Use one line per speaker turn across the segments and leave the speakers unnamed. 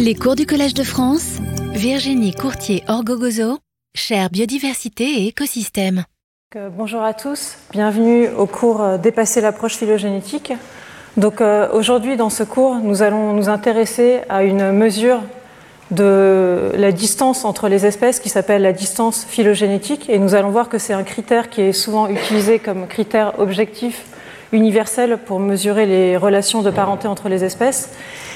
Les cours du Collège de France, Virginie Courtier-Orgogozo, chère biodiversité et écosystème.
Euh, bonjour à tous, bienvenue au cours euh, Dépasser l'approche phylogénétique. Euh, aujourd'hui dans ce cours, nous allons nous intéresser à une mesure de la distance entre les espèces qui s'appelle la distance phylogénétique et nous allons voir que c'est un critère qui est souvent utilisé comme critère objectif universel pour mesurer les relations de parenté entre les espèces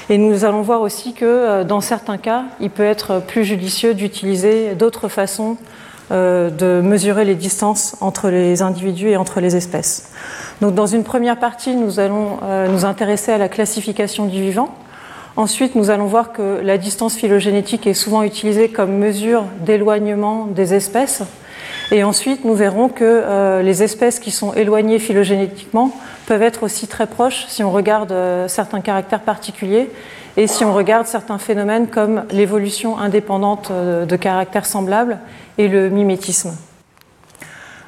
et nous allons voir aussi que euh, dans certains cas, il peut être plus judicieux d'utiliser d'autres façons euh, de mesurer les distances entre les individus et entre les espèces. Donc dans une première partie, nous allons euh, nous intéresser à la classification du vivant. Ensuite, nous allons voir que la distance phylogénétique est souvent utilisée comme mesure d'éloignement des espèces. Et ensuite, nous verrons que les espèces qui sont éloignées phylogénétiquement peuvent être aussi très proches si on regarde euh, certains caractères particuliers et si on regarde certains phénomènes comme l'évolution indépendante euh, de caractères semblables et le mimétisme.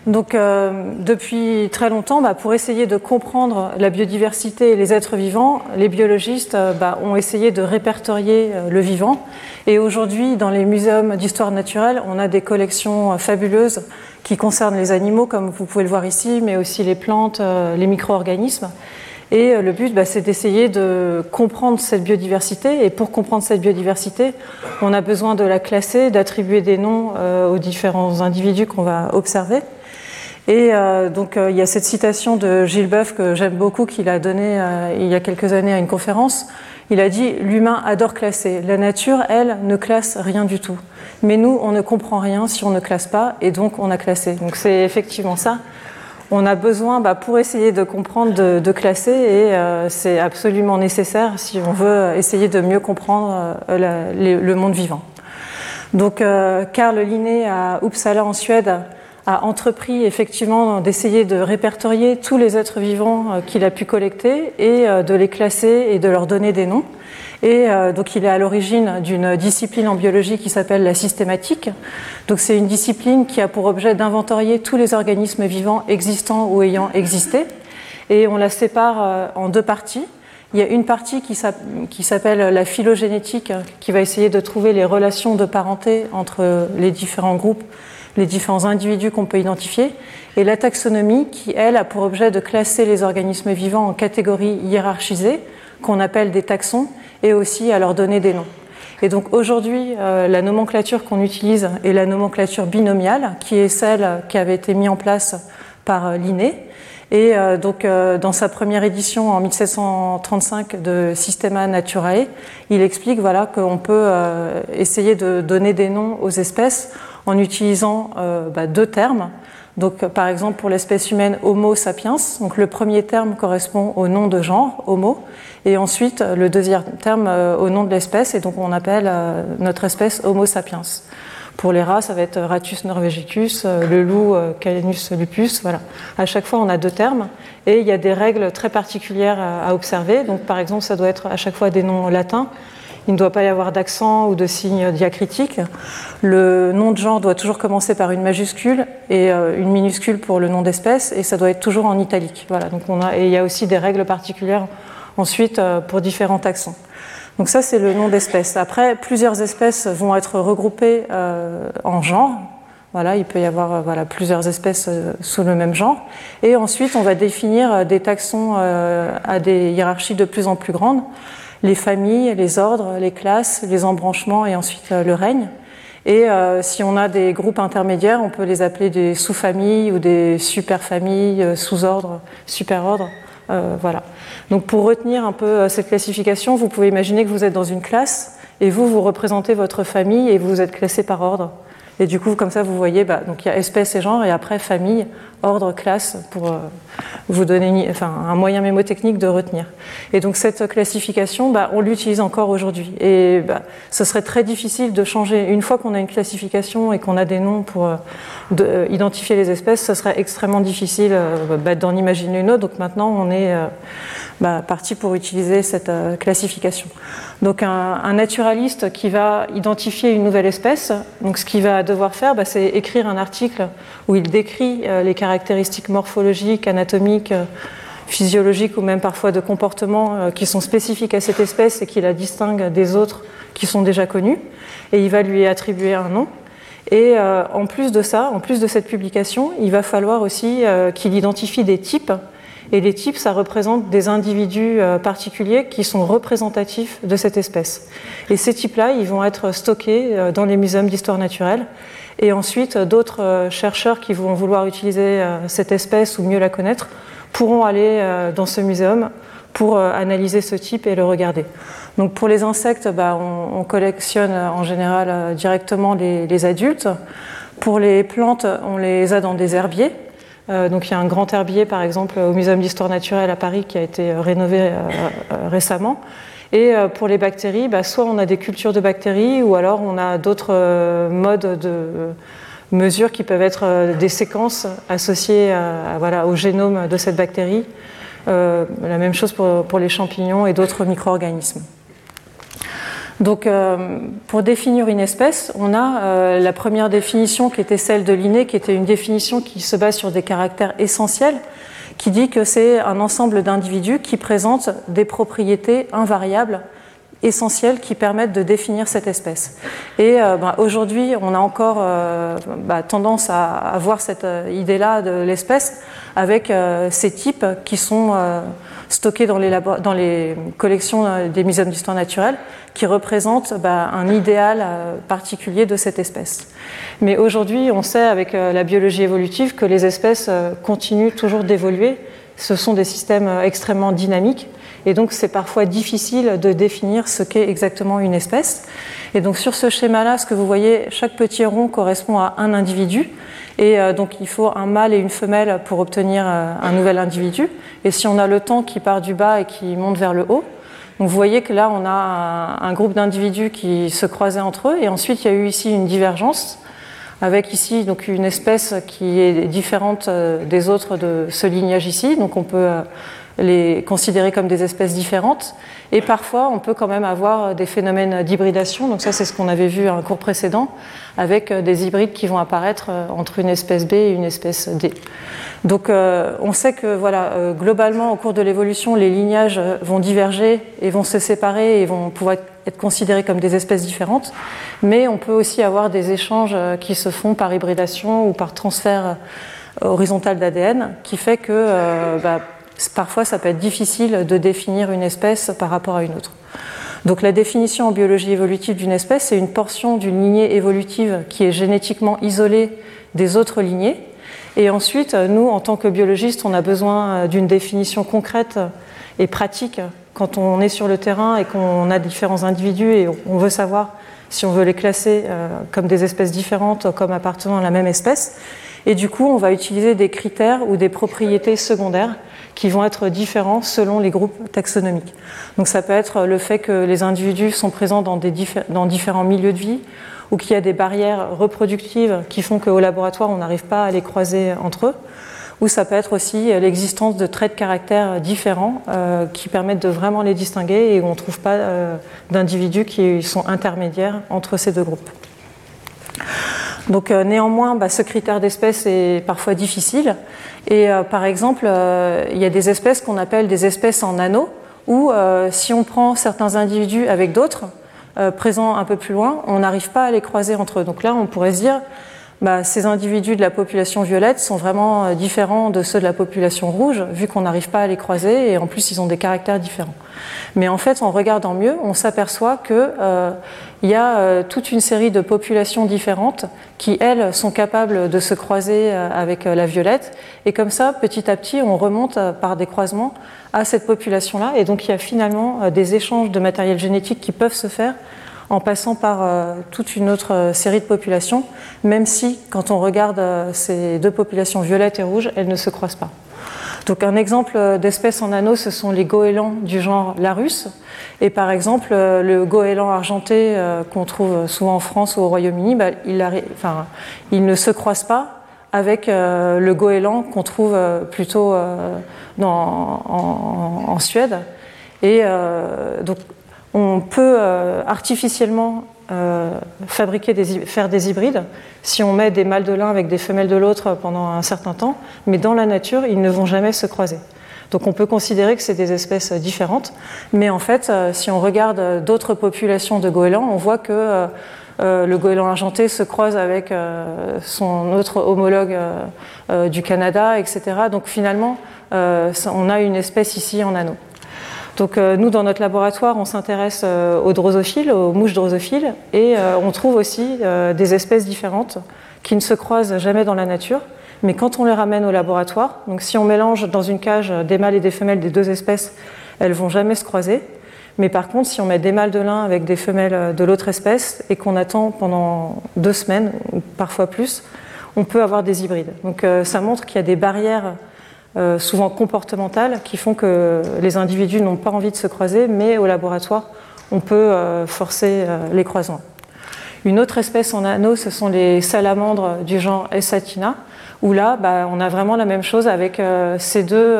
Donc, euh, depuis très longtemps, bah, pour essayer de comprendre la biodiversité et les êtres vivants, les biologistes euh, bah, ont essayé de répertorier euh, le vivant. Et aujourd'hui, dans les muséums d'histoire naturelle, on a des collections fabuleuses qui concernent les animaux, comme vous pouvez le voir ici, mais aussi les plantes, les micro-organismes. Et le but, bah, c'est d'essayer de comprendre cette biodiversité. Et pour comprendre cette biodiversité, on a besoin de la classer, d'attribuer des noms aux différents individus qu'on va observer. Et euh, donc euh, il y a cette citation de Gilles Boeuf que j'aime beaucoup, qu'il a donnée euh, il y a quelques années à une conférence. Il a dit L'humain adore classer. La nature, elle, ne classe rien du tout. Mais nous, on ne comprend rien si on ne classe pas, et donc on a classé. Donc c'est effectivement ça. On a besoin, bah, pour essayer de comprendre, de, classer, et c'est absolument nécessaire si on veut essayer de mieux comprendre le monde vivant. Donc Carl Linné à Uppsala en Suède a entrepris effectivement d'essayer de répertorier tous les êtres vivants euh, qu'il a pu collecter et euh, de les classer et de leur donner des noms. Et euh, donc il est à l'origine d'une discipline en biologie qui s'appelle la systématique. Donc c'est une discipline qui a pour objet d'inventorier tous les organismes vivants existants ou ayant existé. Et on la sépare en deux parties. Il y a une partie qui s'appelle la phylogénétique, qui va essayer de trouver les relations de parenté entre les différents groupes les différents individus qu'on peut identifier, et la taxonomie qui, elle, a pour objet de classer les organismes vivants en catégories hiérarchisées, qu'on appelle des taxons, et aussi à leur donner des noms. Et donc aujourd'hui, euh, la nomenclature qu'on utilise est la nomenclature binomiale, qui est celle qui avait été mise en place par euh, Linné. Et euh, donc, dans sa première édition en 1735 de Systema Naturae, il explique voilà, qu'on peut essayer de donner des noms aux espèces en utilisant euh, bah, deux termes. Donc, par exemple, pour l'espèce humaine Homo sapiens, donc le premier terme correspond au nom de genre, Homo, et ensuite le deuxième terme euh, au nom de l'espèce, et donc on appelle euh, notre espèce Homo sapiens. Pour les rats, ça va être Ratus norvegicus, le loup Calenus lupus. Voilà. À chaque fois, on a deux termes et il y a des règles très particulières à observer. Donc, par exemple, ça doit être à chaque fois des noms latins il ne doit pas y avoir d'accent ou de signe diacritique. Le nom de genre doit toujours commencer par une majuscule et euh, une minuscule pour le nom d'espèce, et ça doit être toujours en italique. Voilà, donc on a, et il y a aussi des règles particulières ensuite euh, pour différents accents. Donc ça, c'est le nom d'espèce. Après, plusieurs espèces vont être regroupées euh, en genre. Voilà, il peut y avoir voilà, plusieurs espèces sous le même genre. Et ensuite, on va définir des taxons à des hiérarchies de plus en plus grandes les familles, les ordres, les classes, les embranchements et ensuite euh, le règne. Et euh, si on a des groupes intermédiaires, on peut les appeler des sous-familles ou des super-familles, euh, sous-ordres, super-ordres. voilà. Donc pour retenir un peu cette classification, vous pouvez imaginer que vous êtes dans une classe et vous, vous représentez votre famille et vous êtes classé par ordre. Et du coup, comme ça, vous voyez, bah, donc il y a espèce et genre, et après famille, ordre, classe, pour euh, vous donner enfin, un moyen mémotechnique de retenir. Et donc cette classification, bah, on l'utilise encore aujourd'hui. Et bah, ce serait très difficile de changer. Une fois qu'on a une classification et qu'on a des noms pour euh, euh, identifier les espèces, ce serait extrêmement difficile d'en imaginer une autre. Donc maintenant, on est parti pour utiliser cette classification. Donc un, naturaliste qui va identifier une nouvelle espèce, donc ce qu'il va devoir faire, bah, c'est écrire un article où il décrit les caractéristiques morphologiques, anatomiques, euh, physiologiques ou même parfois de comportements qui sont spécifiques à cette espèce et qui la distinguent des autres qui sont déjà connus. Et il va lui attribuer un nom. Et en plus de ça, en plus de cette publication, il va falloir aussi qu'il identifie des types et les types, ça représente des individus euh, particuliers qui sont représentatifs de cette espèce. Et ces types-là, ils vont être stockés euh, dans les musées d'histoire naturelle. Et ensuite, d'autres euh, chercheurs qui vont vouloir utiliser cette espèce ou mieux la connaître pourront aller dans ce muséum pour analyser ce type et le regarder. Donc pour les insectes, bah, on, collectionne en général directement les, adultes. Pour les plantes, on les a dans des herbiers. Euh, donc il y a un grand herbier, par exemple, au Muséum d'histoire naturelle à Paris qui a été euh, rénové euh, récemment. Et pour les bactéries, bah, soit on a des cultures de bactéries, ou alors on a d'autres modes de mesures qui peuvent être des séquences associées au génome de cette bactérie. la même chose pour, les champignons et d'autres micro-organismes. Donc, euh, pour définir une espèce, on a euh, la première définition qui était celle de Linné, qui était une définition qui se base sur des caractères essentiels, qui dit que c'est un ensemble d'individus qui présentent des propriétés invariables essentielles qui permettent de définir cette espèce. Et euh, bah, aujourd'hui, on a encore bah, tendance à, à, voir cette idée-là de l'espèce avec ces types qui sont stockés dans les, collections euh, des musées d'histoire naturelle, qui représentent bah, un idéal euh, particulier de cette espèce. Mais aujourd'hui, on sait avec euh, la biologie évolutive que les espèces continuent toujours d'évoluer. Ce sont des systèmes extrêmement dynamiques et donc c'est parfois difficile de définir ce qu'est exactement une espèce. Et donc sur ce schéma-là, ce que vous voyez, chaque petit rond correspond à un individu. Et euh, donc il faut un mâle et une femelle pour obtenir euh, un nouvel individu. Et si on a le temps qui part du bas et qui monte vers le haut, vous voyez que là on a un, groupe d'individus qui se croisaient entre eux. Et ensuite il y a eu ici une divergence avec ici donc une espèce qui est différente euh, des autres de ce lignage ici. Donc on peut les considérer comme des espèces différentes. Et parfois, on peut quand même avoir des phénomènes d'hybridation. Donc ça, c'est ce qu'on avait vu à un cours précédent, avec euh, des hybrides qui vont apparaître euh, entre une espèce B et une espèce D. Donc euh, on sait que voilà, globalement, au cours de l'évolution, les lignages vont diverger et vont se séparer et vont pouvoir être considérés comme des espèces différentes. Mais on peut aussi avoir des échanges qui se font par hybridation ou par transfert horizontal d'ADN, qui fait que bah, Parfois, ça peut être difficile de définir une espèce par rapport à une autre. Donc la définition en biologie évolutive d'une espèce, c'est une portion d'une lignée évolutive qui est génétiquement isolée des autres lignées. Et ensuite, nous, en tant que biologistes, on a besoin d'une définition concrète et pratique quand on est sur le terrain et qu'on a différents individus et on veut savoir si on veut les classer euh, comme des espèces différentes, comme appartenant à la même espèce. Et du coup, on va utiliser des critères ou des propriétés secondaires qui vont être différents selon les groupes taxonomiques. Donc ça peut être le fait que les individus sont présents dans, des différents milieux de vie ou qu'il y a des barrières reproductives qui font qu'au laboratoire on n'arrive pas à les croiser entre eux. Ou ça peut être aussi l'existence de traits de caractère différents euh, qui permettent de vraiment les distinguer et où on ne trouve pas euh, d'individus qui sont intermédiaires entre ces deux groupes. Donc euh, néanmoins, bah, ce critère d'espèce est parfois difficile. Et euh, par exemple, euh, il y a des espèces qu'on appelle des espèces en anneaux, où si on prend certains individus avec d'autres, présents un peu plus loin, on n'arrive pas à les croiser entre eux. Donc là, on pourrait se dire, bah, ces individus de la population violette sont vraiment différents de ceux de la population rouge, vu qu'on n'arrive pas à les croiser, et en plus, ils ont des caractères différents. Mais en fait, en regardant mieux, on s'aperçoit qu'il euh, y a euh, toute une série de populations différentes qui, elles, sont capables de se croiser euh, avec la violette. Et comme ça, petit à petit, on remonte par des croisements à cette population-là. Et donc, il y a finalement des échanges de matériel génétique qui peuvent se faire en passant par toute une autre série de populations, même si, quand on regarde ces deux populations violettes et rouges, elles ne se croisent pas. Donc un exemple d'espèce en anneau, ce sont les goélands du genre Larus. Et par exemple, le goéland argenté euh, qu'on trouve souvent en France ou au Royaume-Uni, bah, il, ne se croise pas avec euh, le goéland qu'on trouve euh, plutôt en, en, Suède. Et donc on peut artificiellement euh, fabriquer des, faire des hybrides si on met des mâles de l'un avec des femelles de l'autre pendant un certain temps, mais dans la nature, ils ne vont jamais se croiser. Donc on peut considérer que c'est des espèces différentes, mais en fait, si on regarde d'autres populations de goélands, on voit que le goéland argenté se croise avec son autre homologue du Canada, etc. Donc finalement, on a une espèce ici en anneau. Donc euh, nous, dans notre laboratoire, on s'intéresse euh, aux drosophiles, aux mouches drosophiles, et euh, on trouve aussi des espèces différentes qui ne se croisent jamais dans la nature. Mais quand on les ramène au laboratoire, donc si on mélange dans une cage des mâles et des femelles des deux espèces, elles vont jamais se croiser. Mais par contre, si on met des mâles de l'un avec des femelles de l'autre espèce et qu'on attend pendant deux semaines parfois plus, on peut avoir des hybrides. Donc ça montre qu'il y a des barrières euh, souvent comportementales, qui font que les individus n'ont pas envie de se croiser, mais au laboratoire, on peut euh, forcer euh, les croisements. Une autre espèce en anneau, ce sont les salamandres du genre Essatina, où là, bah, on a vraiment la même chose avec ces deux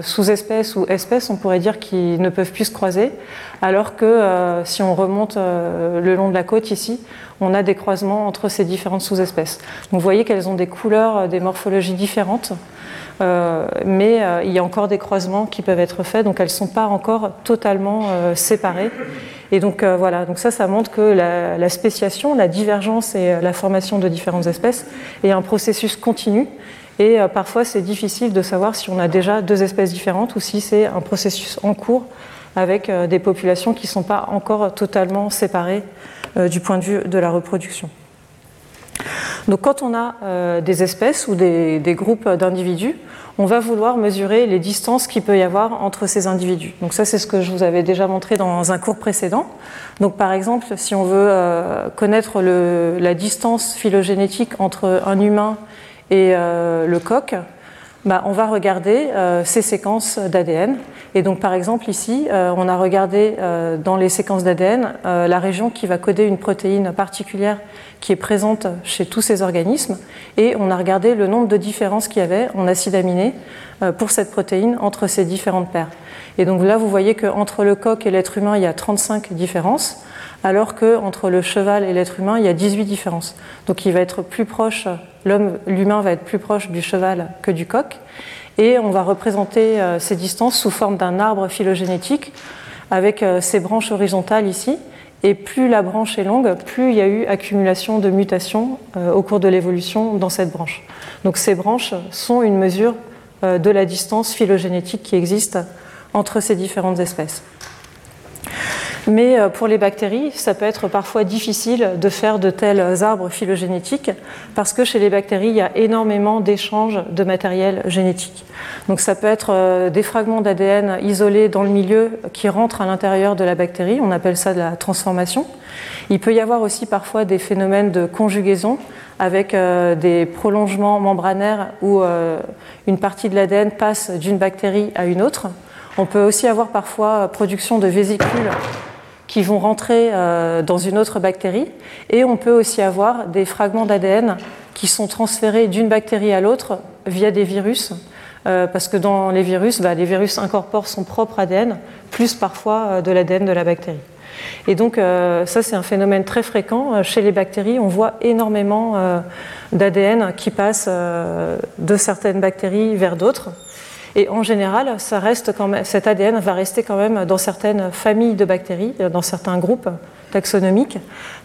sous-espèces ou espèces, on pourrait dire, qui ne peuvent plus se croiser, alors que si on remonte le long de la côte ici, on a des croisements entre ces différentes sous-espèces. vous voyez qu'elles ont des couleurs, des morphologies différentes. Euh, mais euh, il y a encore des croisements qui peuvent être faits, donc elles ne sont pas encore totalement euh, séparées. Et donc voilà, donc ça, ça montre que la, spéciation, la divergence et la formation de différentes espèces est un processus continu. Et parfois, c'est difficile de savoir si on a déjà deux espèces différentes ou si c'est un processus en cours avec des populations qui ne sont pas encore totalement séparées du point de vue de la reproduction. Donc quand on a des espèces ou des groupes d'individus, on va vouloir mesurer les distances qu'il peut y avoir entre ces individus. Donc ça, c'est ce que je vous avais déjà montré dans un cours précédent. Donc par exemple, si on veut euh, connaître la distance phylogénétique entre un humain et euh, le coq, bah, on va regarder euh, ces séquences d'ADN. Et donc, par exemple, ici, on a regardé dans les séquences d'ADN la région qui va coder une protéine particulière qui est présente chez tous ces organismes et on a regardé le nombre de différences qu'il y avait en acides aminés euh, pour cette protéine entre ces différentes paires. Et donc là, vous voyez qu'entre le coq et l'être humain, il y a 35 différences, alors qu'entre le cheval et l'être humain, il y a 18 différences. Donc il va être plus proche, l'homme, l'humain va être plus proche du cheval que du coq. Et on va représenter euh, ces distances sous forme d'un arbre phylogénétique avec euh, ces branches horizontales ici. Et plus la branche est longue, plus il y a eu accumulation de mutations euh, au cours de l'évolution dans cette branche. Donc ces branches sont une mesure euh, de la distance phylogénétique qui existe entre ces différentes espèces. Mais euh, pour les bactéries, ça peut être parfois difficile de faire de tels arbres phylogénétiques parce que chez les bactéries, il y a énormément d'échanges de matériel génétique. Donc ça peut être euh, des fragments d'ADN isolés dans le milieu qui rentrent à l'intérieur de la bactérie, on appelle ça de la transformation. Il peut y avoir aussi parfois des phénomènes de conjugaison avec euh, des prolongements membranaires où une partie de l'ADN passe d'une bactérie à une autre. On peut aussi avoir parfois production de vésicules qui vont rentrer euh, dans une autre bactérie. Et on peut aussi avoir des fragments d'ADN qui sont transférés d'une bactérie à l'autre via des virus. Euh, parce que dans les virus, bah, les virus incorporent son propre ADN, plus parfois euh, de l'ADN de la bactérie. Et donc ça, c'est un phénomène très fréquent. Chez les bactéries, on voit énormément d'ADN qui passe de certaines bactéries vers d'autres. Et en général, ça reste quand même, cet ADN va rester quand même dans certaines familles de bactéries, dans certains groupes taxonomiques,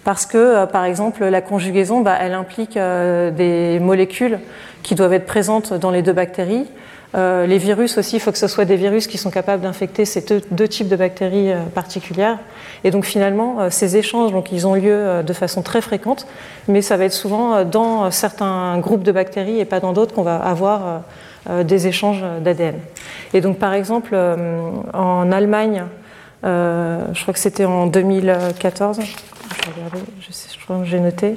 parce que, euh, par exemple, la conjugaison, bah, elle implique euh, des molécules qui doivent être présentes dans les deux bactéries. Euh, les virus aussi, il faut que ce soit des virus qui sont capables d'infecter ces deux, types de bactéries particulières. Et donc finalement, ces échanges, donc, ils ont lieu de façon très fréquente, mais ça va être souvent dans certains groupes de bactéries et pas dans d'autres qu'on va avoir euh, des échanges d'ADN. Et donc, par exemple, euh, en Allemagne, euh, je crois que c'était en 2014, je, sais, je crois que j'ai noté,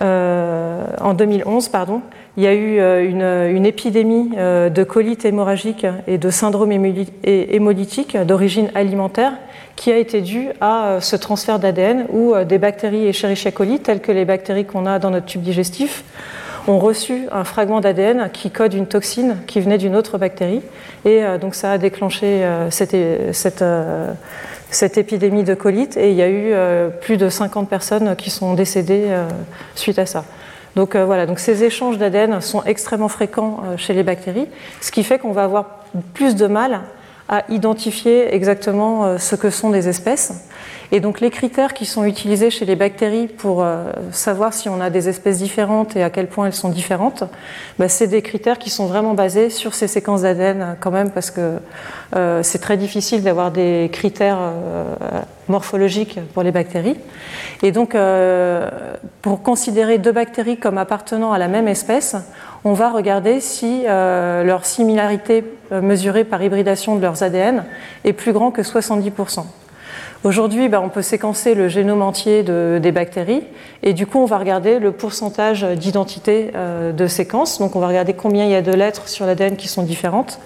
en 2011, pardon, il y a eu une, épidémie de colite hémorragique et de syndrome hémolytique d'origine alimentaire qui a été due à ce transfert d'ADN où des bactéries Escherichia coli, telles que les bactéries qu'on a dans notre tube digestif, ont reçu un fragment d'ADN qui code une toxine qui venait d'une autre bactérie. Et euh, donc ça a déclenché euh, cette, cette, euh, cette, épidémie de colite et il y a eu plus de 50 personnes qui sont décédées suite à ça. Donc voilà, donc ces échanges d'ADN sont extrêmement fréquents chez les bactéries, ce qui fait qu'on va avoir plus de mal à identifier exactement ce que sont des espèces. Et donc les critères qui sont utilisés chez les bactéries pour euh, savoir si on a des espèces différentes et à quel point elles sont différentes, bah, c'est des critères qui sont vraiment basés sur ces séquences d'ADN quand même parce que euh, c'est très difficile d'avoir des critères euh, morphologiques pour les bactéries. Et donc pour considérer deux bactéries comme appartenant à la même espèce, on va regarder si leur similarité mesurée par hybridation de leurs ADN est plus grand que 70%. Aujourd'hui, bah, on peut séquencer le génome entier des bactéries et du coup, on va regarder le pourcentage d'identité euh, de séquences. Donc, on va regarder combien il y a de lettres sur l'ADN qui sont différentes.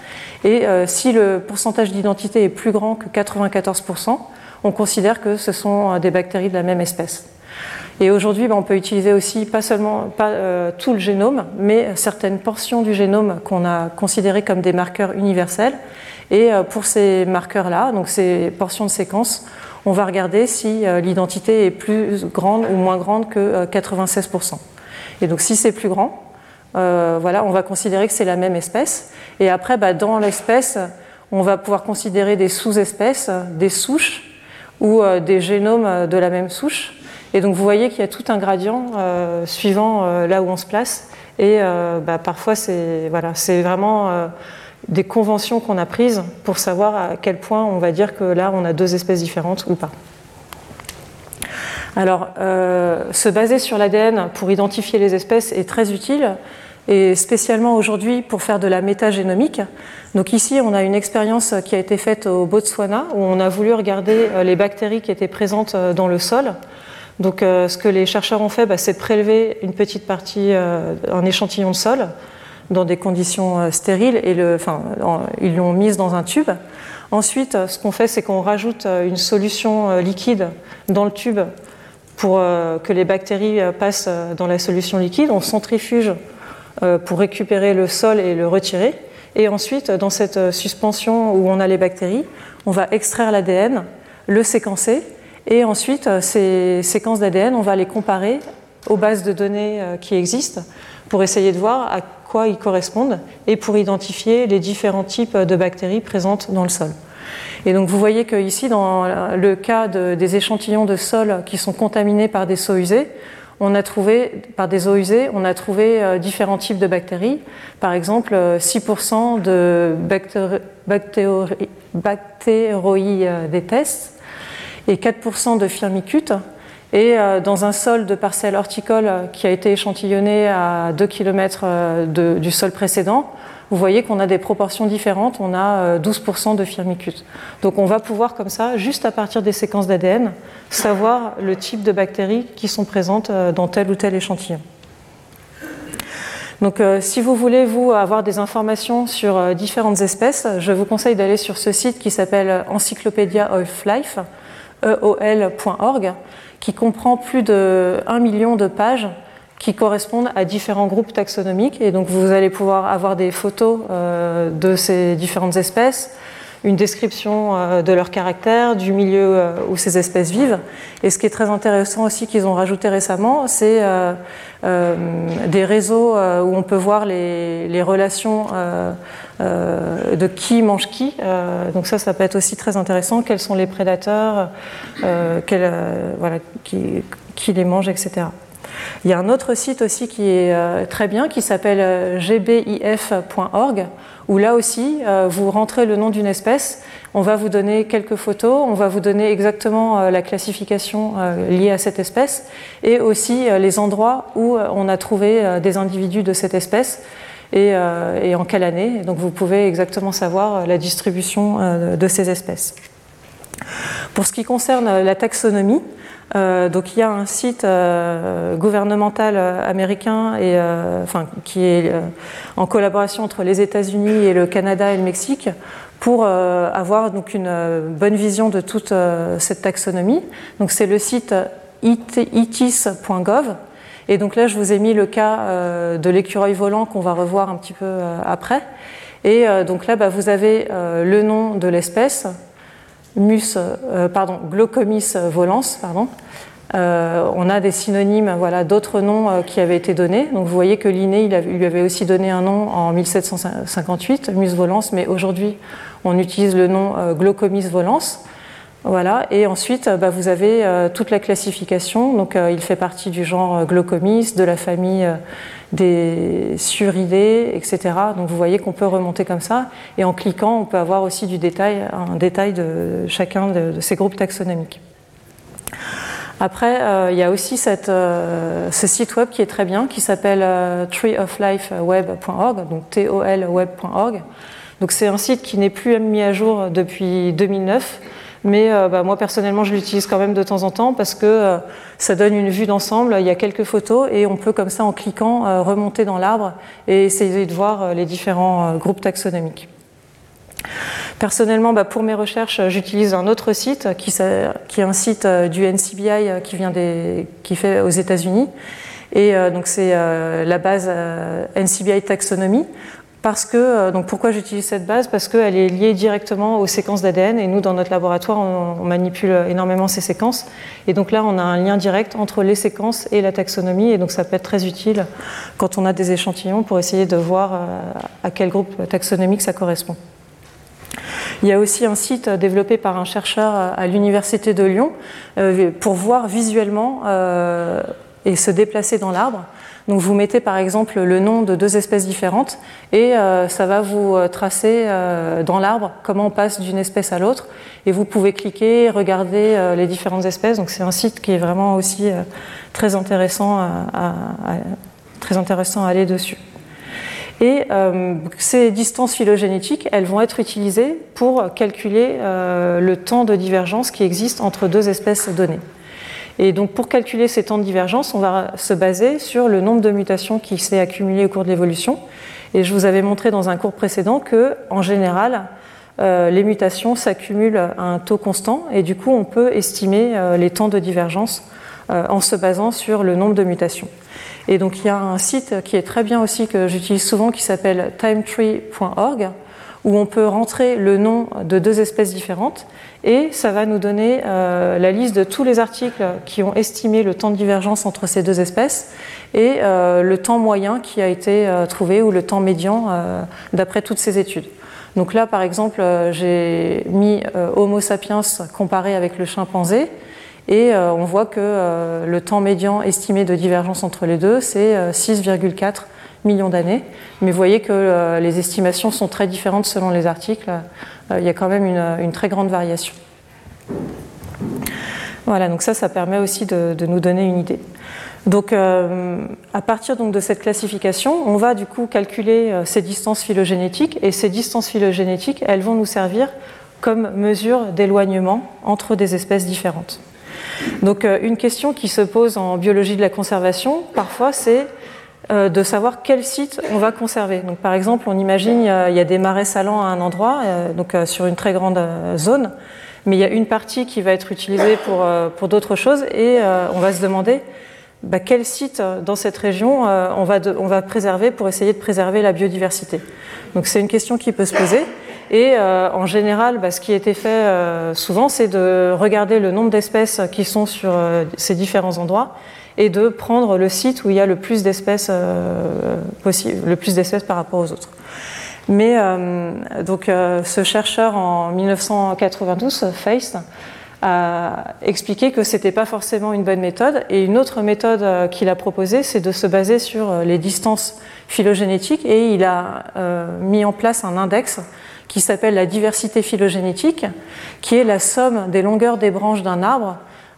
Et euh, si le pourcentage d'identité est plus grand que 94%, on considère que ce sont euh, des bactéries de la même espèce. Et aujourd'hui, bah, on peut utiliser aussi pas seulement pas, tout le génome, mais certaines portions du génome qu'on a considérées comme des marqueurs universels. Et pour ces marqueurs-là, donc ces portions de séquences, on va regarder si euh, l'identité est plus grande ou moins grande que 96%. Euh, et donc si c'est plus grand, euh, voilà, on va considérer que c'est la même espèce. Et après, bah, dans l'espèce, on va pouvoir considérer des sous-espèces, des souches ou des génomes de la même souche. Et donc vous voyez qu'il y a tout un gradient suivant là où on se place. Et bah, parfois, c'est voilà, vraiment des conventions qu'on a prises pour savoir à quel point on va dire que là on a deux espèces différentes ou pas. Alors, euh, se baser sur l'ADN pour identifier les espèces est très utile, et spécialement aujourd'hui pour faire de la métagénomique. Donc ici, on a une expérience qui a été faite au Botswana, où on a voulu regarder euh, les bactéries qui étaient présentes euh, dans le sol. Donc ce que les chercheurs ont fait, bah, c'est prélever une petite partie, un échantillon de sol, dans des conditions euh, stériles et ils l'ont mise dans un tube. Ensuite, ce qu'on fait, c'est qu'on rajoute euh, une solution euh, liquide dans le tube pour que les bactéries passent dans la solution liquide. On centrifuge pour récupérer le sol et le retirer. Et ensuite, dans cette suspension où on a les bactéries, on va extraire l'ADN, le séquencer, et ensuite, ces séquences d'ADN, on va les comparer aux bases de données qui existent pour essayer de voir ils correspondent et pour identifier les différents types de bactéries présentes dans le sol. Et donc vous voyez qu'ici, dans le cas des échantillons de sol qui sont contaminés par des eaux usées, on a trouvé, par des eaux usées, on a trouvé euh, différents types de bactéries. Par exemple, 6% de bactéroïdes euh, des tests et 4% de firmicutes et euh, dans un sol de parcelle horticole qui a été échantillonné à 2 km euh, du sol précédent, vous voyez qu'on a des proportions différentes. On a 12% euh, de firmicutes. Donc on va pouvoir comme ça, juste à partir des séquences d'ADN, savoir le type de bactéries qui sont présentes dans tel ou tel échantillon. Donc, si vous voulez vous avoir des informations sur différentes espèces, je vous conseille d'aller sur ce site qui s'appelle Encyclopedia of Life, eol.org qui comprend plus de 1 million de pages qui correspondent à différents groupes taxonomiques. Et donc vous allez pouvoir avoir des photos euh, de ces différentes espèces, une description euh, de leur caractère, du milieu euh, où ces espèces vivent. Et ce qui est très intéressant aussi qu'ils ont rajouté récemment, c'est des réseaux où on peut voir les, relations de qui mange qui. donc ça, ça peut être aussi très intéressant. Quels sont les prédateurs, qui, les mangent, etc. Il y a un autre site aussi qui est euh, très bien qui s'appelle euh, gbif.org où là aussi euh, vous rentrez le nom d'une espèce, on va vous donner quelques photos, on va vous donner exactement la classification liée à cette espèce et aussi les endroits où on a trouvé des individus de cette espèce et, et en quelle année. Donc vous pouvez exactement savoir la distribution de ces espèces. Pour ce qui concerne la taxonomie, euh, donc il y a un site euh, gouvernemental euh, américain et, enfin, qui est en collaboration entre les États-Unis et le Canada et le Mexique pour avoir donc une bonne vision de toute cette taxonomie. Donc c'est le site itis.gov. Et donc là, je vous ai mis le cas de l'écureuil volant qu'on va revoir un petit peu après. Et donc là, bah, vous avez le nom de l'espèce, mus, pardon, Glaucomis volans, pardon, on a des synonymes, voilà, d'autres noms qui avaient été donnés. Donc vous voyez que Linné, il, lui avait aussi donné un nom en 1758, mus volans, mais aujourd'hui on utilise le nom Glaucomis volans. Voilà, et ensuite bah, vous avez toute la classification. Donc il fait partie du genre Glaucomis, de la famille des suridés, etc. Donc vous voyez qu'on peut remonter comme ça. Et en cliquant, on peut avoir aussi du détail, un détail de chacun de, ces groupes taxonomiques. Après, euh, il y a aussi euh, ce site web qui est très bien, qui s'appelle euh, treeoflifeweb.org, donc tolweb.org. Donc c'est un site qui n'est plus mis à jour depuis 2009, mais euh, bah, moi personnellement je l'utilise quand même de temps en temps parce que euh, ça donne une vue d'ensemble, il y a quelques photos et on peut comme ça en cliquant euh, remonter dans l'arbre et essayer de voir les différents groupes taxonomiques. Personnellement, bah, pour mes recherches, j'utilise un autre site qui, est un site du NCBI qui vient qui fait aux États-Unis. Et donc c'est la base NCBI Taxonomy parce que, euh, donc pourquoi j'utilise cette base? Parce qu'elle est liée directement aux séquences d'ADN et nous, dans notre laboratoire, on, manipule énormément ces séquences. Et donc là, on a un lien direct entre les séquences et la taxonomie et donc ça peut être très utile quand on a des échantillons pour essayer de voir euh, à quel groupe taxonomique ça correspond. Il y a aussi un site développé par un chercheur à l'Université de Lyon euh, pour voir visuellement et se déplacer dans l'arbre. Donc vous mettez par exemple le nom de deux espèces différentes et euh, ça va vous euh, tracer euh, dans l'arbre comment on passe d'une espèce à l'autre et vous pouvez cliquer, regarder les différentes espèces. C'est un site qui est vraiment aussi très intéressant à, très intéressant à aller dessus. Et ces distances phylogénétiques, elles vont être utilisées pour calculer le temps de divergence qui existe entre deux espèces données. Et donc pour calculer ces temps de divergence, on va se baser sur le nombre de mutations qui s'est accumulé au cours de l'évolution. Et je vous avais montré dans un cours précédent que, en général, euh, les mutations s'accumulent à un taux constant et du coup on peut estimer euh, les temps de divergence euh, en se basant sur le nombre de mutations. Et donc il y a un site qui est très bien aussi que j'utilise souvent qui s'appelle timetree.org où on peut rentrer le nom de deux espèces différentes et ça va nous donner euh, la liste de tous les articles qui ont estimé le temps de divergence entre ces deux espèces et euh, le temps moyen qui a été euh, trouvé ou le temps médian d'après toutes ces études. Donc là, par exemple, j'ai mis Homo sapiens comparé avec le chimpanzé et on voit que le temps médian estimé de divergence entre les deux, c'est 6,4 millions d'années. Mais vous voyez que euh, les estimations sont très différentes selon les articles. Euh, il y a quand même une, très grande variation. Voilà, donc ça, ça permet aussi de, nous donner une idée. Donc, euh, à partir donc, de cette classification, on va du coup calculer ces distances phylogénétiques, et ces distances phylogénétiques, elles vont nous servir comme mesure d'éloignement entre des espèces différentes. Donc, une question qui se pose en biologie de la conservation, parfois, c'est de savoir quel site on va conserver. Donc, par exemple, on imagine il y a des marais salants à un endroit, euh, donc euh, sur une très grande zone, mais il y a une partie qui va être utilisée pour, pour d'autres choses, et on va se demander bah, quel site dans cette région on, va on va préserver pour essayer de préserver la biodiversité. Donc, c'est une question qui peut se poser. Et en général, bah, ce qui a été fait souvent, c'est de regarder le nombre d'espèces qui sont sur ces différents endroits et de prendre le site où il y a le plus d'espèces euh, possible, le plus d'espèces par rapport aux autres. Mais euh, donc euh, ce chercheur en 1992, Feist, a expliqué que c'était pas forcément une bonne méthode. Et une autre méthode qu'il a proposée, c'est de se baser sur les distances phylogénétiques. Et il a mis en place un index qui s'appelle la diversité phylogénétique, qui est la somme des longueurs des branches d'un arbre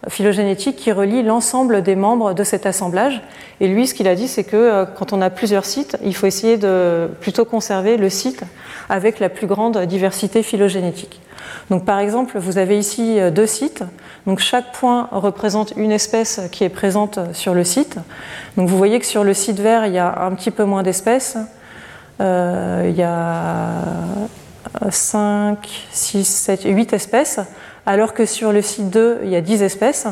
phylogénétique qui relie l'ensemble des membres de cet assemblage. Et lui, ce qu'il a dit, c'est que euh, quand on a plusieurs sites, il faut essayer de plutôt conserver le site avec la plus grande diversité phylogénétique. Donc, par exemple, vous avez ici euh, deux sites. Donc, chaque point représente une espèce qui est présente sur le site. Donc, vous voyez que sur le site vert, il y a un petit peu moins d'espèces. Euh, il y a 5, 6, 7, 8 espèces alors que sur le site 2, il y a 10 espèces.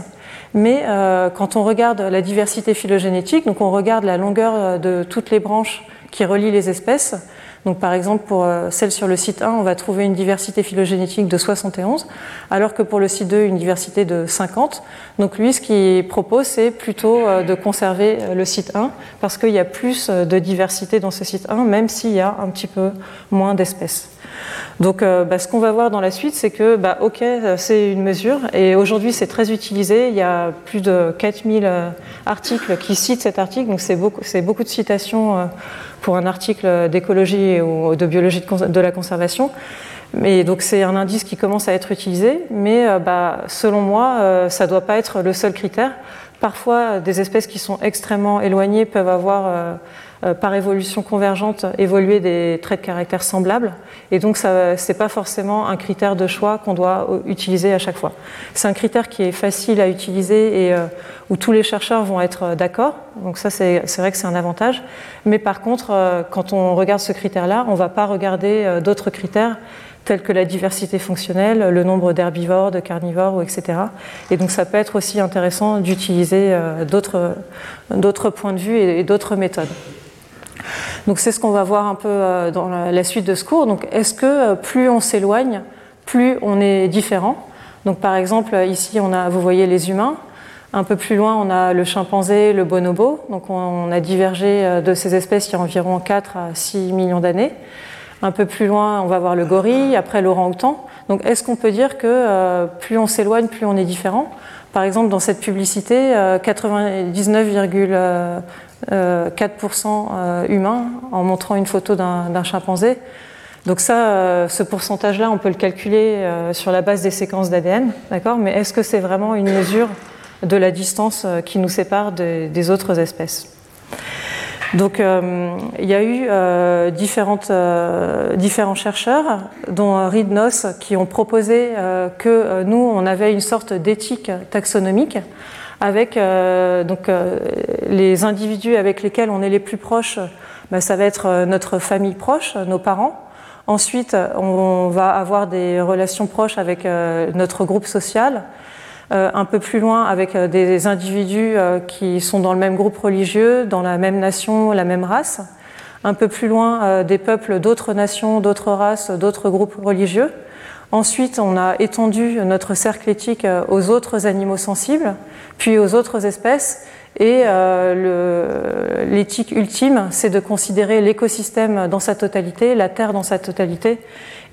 Mais euh, quand on regarde la diversité phylogénétique, donc on regarde la longueur euh, de toutes les branches qui relient les espèces, Donc par exemple, pour euh, celle sur le site 1, on va trouver une diversité phylogénétique de 71, alors que pour le site 2, une diversité de 50. Donc lui, ce qu'il propose, c'est plutôt de conserver le site 1, parce qu'il y a plus de diversité dans ce site 1, même s'il y a un petit peu moins d'espèces. Donc bah, ce qu'on va voir dans la suite, c'est que, bah, ok, c'est une mesure, et aujourd'hui c'est très utilisé, il y a plus de 4000 articles qui citent cet article, donc c'est beaucoup, de citations pour un article d'écologie ou de biologie de la conservation. Mais donc c'est un indice qui commence à être utilisé, mais euh, bah, selon moi, euh, ça ne doit pas être le seul critère. Parfois, des espèces qui sont extrêmement éloignées peuvent avoir, euh, par évolution convergente, évolué des traits de caractère semblables, et donc ce n'est pas forcément un critère de choix qu'on doit utiliser à chaque fois. C'est un critère qui est facile à utiliser et où tous les chercheurs vont être d'accord, donc ça c'est vrai que c'est un avantage, mais par contre, quand on regarde ce critère-là, on ne va pas regarder d'autres critères tels que la diversité fonctionnelle, le nombre d'herbivores, de carnivores, etc. Et donc ça peut être aussi intéressant d'utiliser euh, d'autres points de vue et d'autres méthodes. Donc c'est ce qu'on va voir un peu euh, dans la suite de ce cours. Donc est-ce que euh, plus on s'éloigne, plus on est différent? Donc par exemple euh, ici on a, vous voyez les humains. Un peu plus loin, on a le chimpanzé, le bonobo. Donc on a divergé de ces espèces il y a environ 4 à 6 millions d'années. Un peu plus loin, on va voir le gorille, après l'orang-outan. Donc est-ce qu'on peut dire que plus on s'éloigne, plus on est différent? Par exemple, dans cette publicité, 99, euh, 4% euh, humains en montrant une photo d'un chimpanzé. Donc ça, euh, ce pourcentage-là, on peut le calculer sur la base des séquences d'ADN, d'accord? Mais est-ce que c'est vraiment une mesure de la distance qui nous sépare des, autres espèces? Donc il y a eu différentes, différents chercheurs, dont Ridnos, qui ont proposé que nous, on avait une sorte d'éthique taxonomique avec donc, les individus avec lesquels on est les plus proches, bah, ça va être notre famille proche, nos parents. Ensuite, on va avoir des relations proches avec notre groupe social. Euh, un peu plus loin avec euh, des individus euh, qui sont dans le même groupe religieux, dans la même nation, la même race. Un peu plus loin des peuples d'autres nations, d'autres races, d'autres groupes religieux. Ensuite, on a étendu notre cercle éthique aux autres animaux sensibles, puis aux autres espèces. Et l'éthique ultime, c'est de considérer l'écosystème dans sa totalité, la Terre dans sa totalité,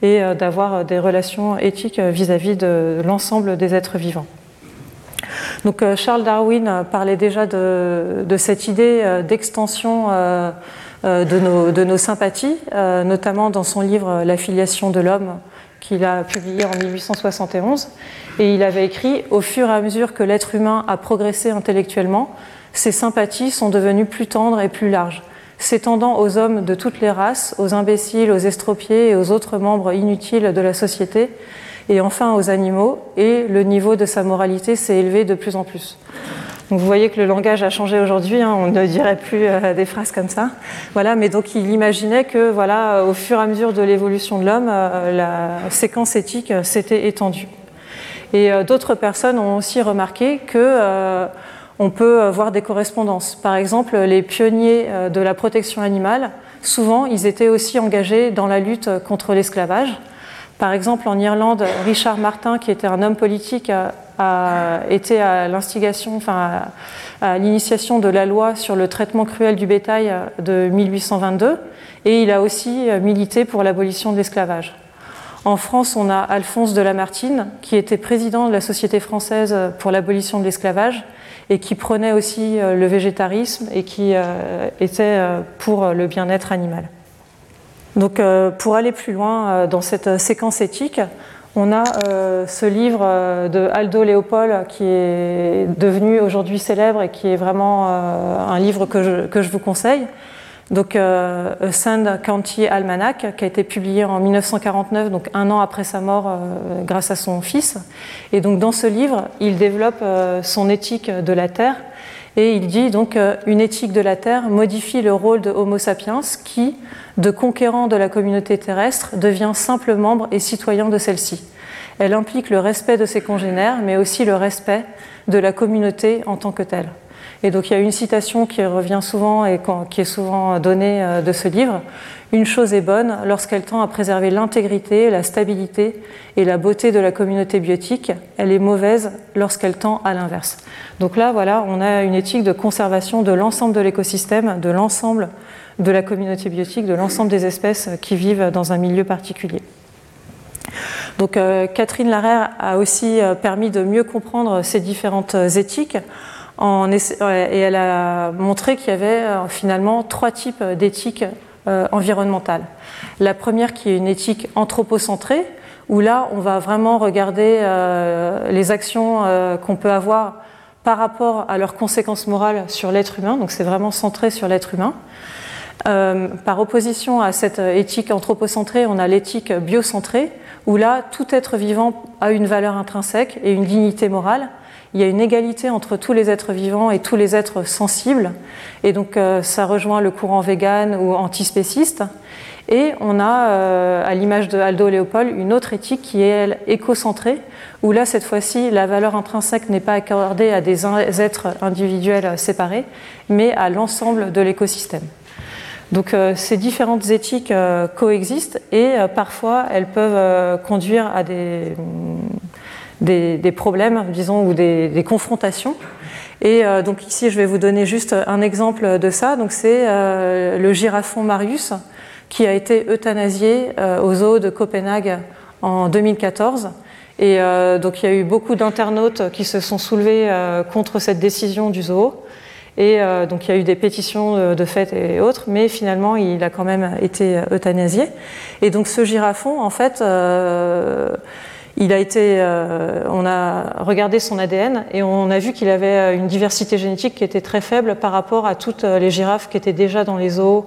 et d'avoir des relations éthiques vis-à-vis de l'ensemble des êtres vivants. Donc euh, Charles Darwin euh, parlait déjà de, cette idée euh, d'extension de nos, sympathies, notamment dans son livre La filiation de l'homme qu'il a publié en 1871. Et il avait écrit Au fur et à mesure que l'être humain a progressé intellectuellement, ses sympathies sont devenues plus tendres et plus larges, s'étendant aux hommes de toutes les races, aux imbéciles, aux estropiés et aux autres membres inutiles de la société, et enfin aux animaux, et le niveau de sa moralité s'est élevé de plus en plus. Vous voyez que le langage a changé aujourd'hui, hein, on ne dirait plus euh, des phrases comme ça. Voilà, mais donc il imaginait que voilà, au fur et à mesure de l'évolution de l'homme, euh, la séquence éthique s'était étendue. Et euh, d'autres personnes ont aussi remarqué que on peut voir des correspondances. Par exemple, les pionniers de la protection animale, souvent, ils étaient aussi engagés dans la lutte contre l'esclavage. Par exemple, en Irlande, Richard Martin, qui était un homme politique, a, été à l'instigation, à, l'initiation de la loi sur le traitement cruel du bétail de 1822, et il a aussi milité pour l'abolition de l'esclavage. En France, on a Alphonse de Lamartine, qui était président de la Société française pour l'abolition de l'esclavage et qui prenait aussi euh, le végétarisme et qui euh, était euh, pour le bien-être animal. Donc, euh, pour aller plus loin euh, dans cette euh, séquence éthique, on a ce livre de Aldo Leopold qui est devenu aujourd'hui célèbre et qui est vraiment un livre que je, que je, vous conseille. Donc, Sand County Almanac, qui a été publié en 1949, donc un an après sa mort, grâce à son fils. Et donc, dans ce livre, il développe son éthique de la Terre et il dit donc euh, une éthique de la Terre modifie le rôle de Homo sapiens qui, de conquérant de la communauté terrestre, devient simple membre et citoyen de celle-ci. Elle implique le respect de ses congénères, mais aussi le respect de la communauté en tant que telle. Et donc il y a une citation qui revient souvent et qui est souvent donnée euh, de ce livre. Une chose est bonne lorsqu'elle tend à préserver l'intégrité, la stabilité et la beauté de la communauté biotique. Elle est mauvaise lorsqu'elle tend à l'inverse. Donc là, voilà, on a une éthique de conservation de l'ensemble de l'écosystème, de l'ensemble de la communauté biotique, de l'ensemble des espèces qui vivent dans un milieu particulier. Donc euh, Catherine Larère a aussi euh, permis de mieux comprendre ces différentes éthiques et elle a montré qu'il y avait euh, finalement trois types d'éthiques environnementales. La première qui est une éthique anthropocentrée, où là on va vraiment regarder les actions qu'on peut avoir par rapport à leurs conséquences morales sur l'être humain, donc c'est vraiment centré sur l'être humain. Par opposition à cette éthique anthropocentrée, on a l'éthique biocentrée, où là, tout être vivant a une valeur intrinsèque et une dignité morale. Il y a une égalité entre tous les êtres vivants et tous les êtres sensibles. Et donc, euh, ça rejoint le courant vegan ou antispéciste. Et on a, euh, à l'image de Aldo Léopold, une autre éthique qui est, elle, écocentrée, où là, cette fois-ci, la valeur intrinsèque n'est pas accordée à des êtres individuels séparés, mais à l'ensemble de l'écosystème. Donc euh, ces différentes éthiques euh, coexistent et euh, parfois elles peuvent conduire à des, des, problèmes, disons, ou des, confrontations. Et donc ici, je vais vous donner juste un exemple de ça. Donc c'est le girafon Marius qui a été euthanasié au zoo de Copenhague en 2014. Et donc il y a eu beaucoup d'internautes qui se sont soulevés contre cette décision du zoo. Euh, donc il y a eu des pétitions de fait et autres, mais finalement il a quand même été euthanasié. Et donc ce girafon, en fait, euh, il a été, euh, on a regardé son ADN et on a vu qu'il avait une diversité génétique qui était très faible par rapport à toutes les girafes qui étaient déjà dans les zoos,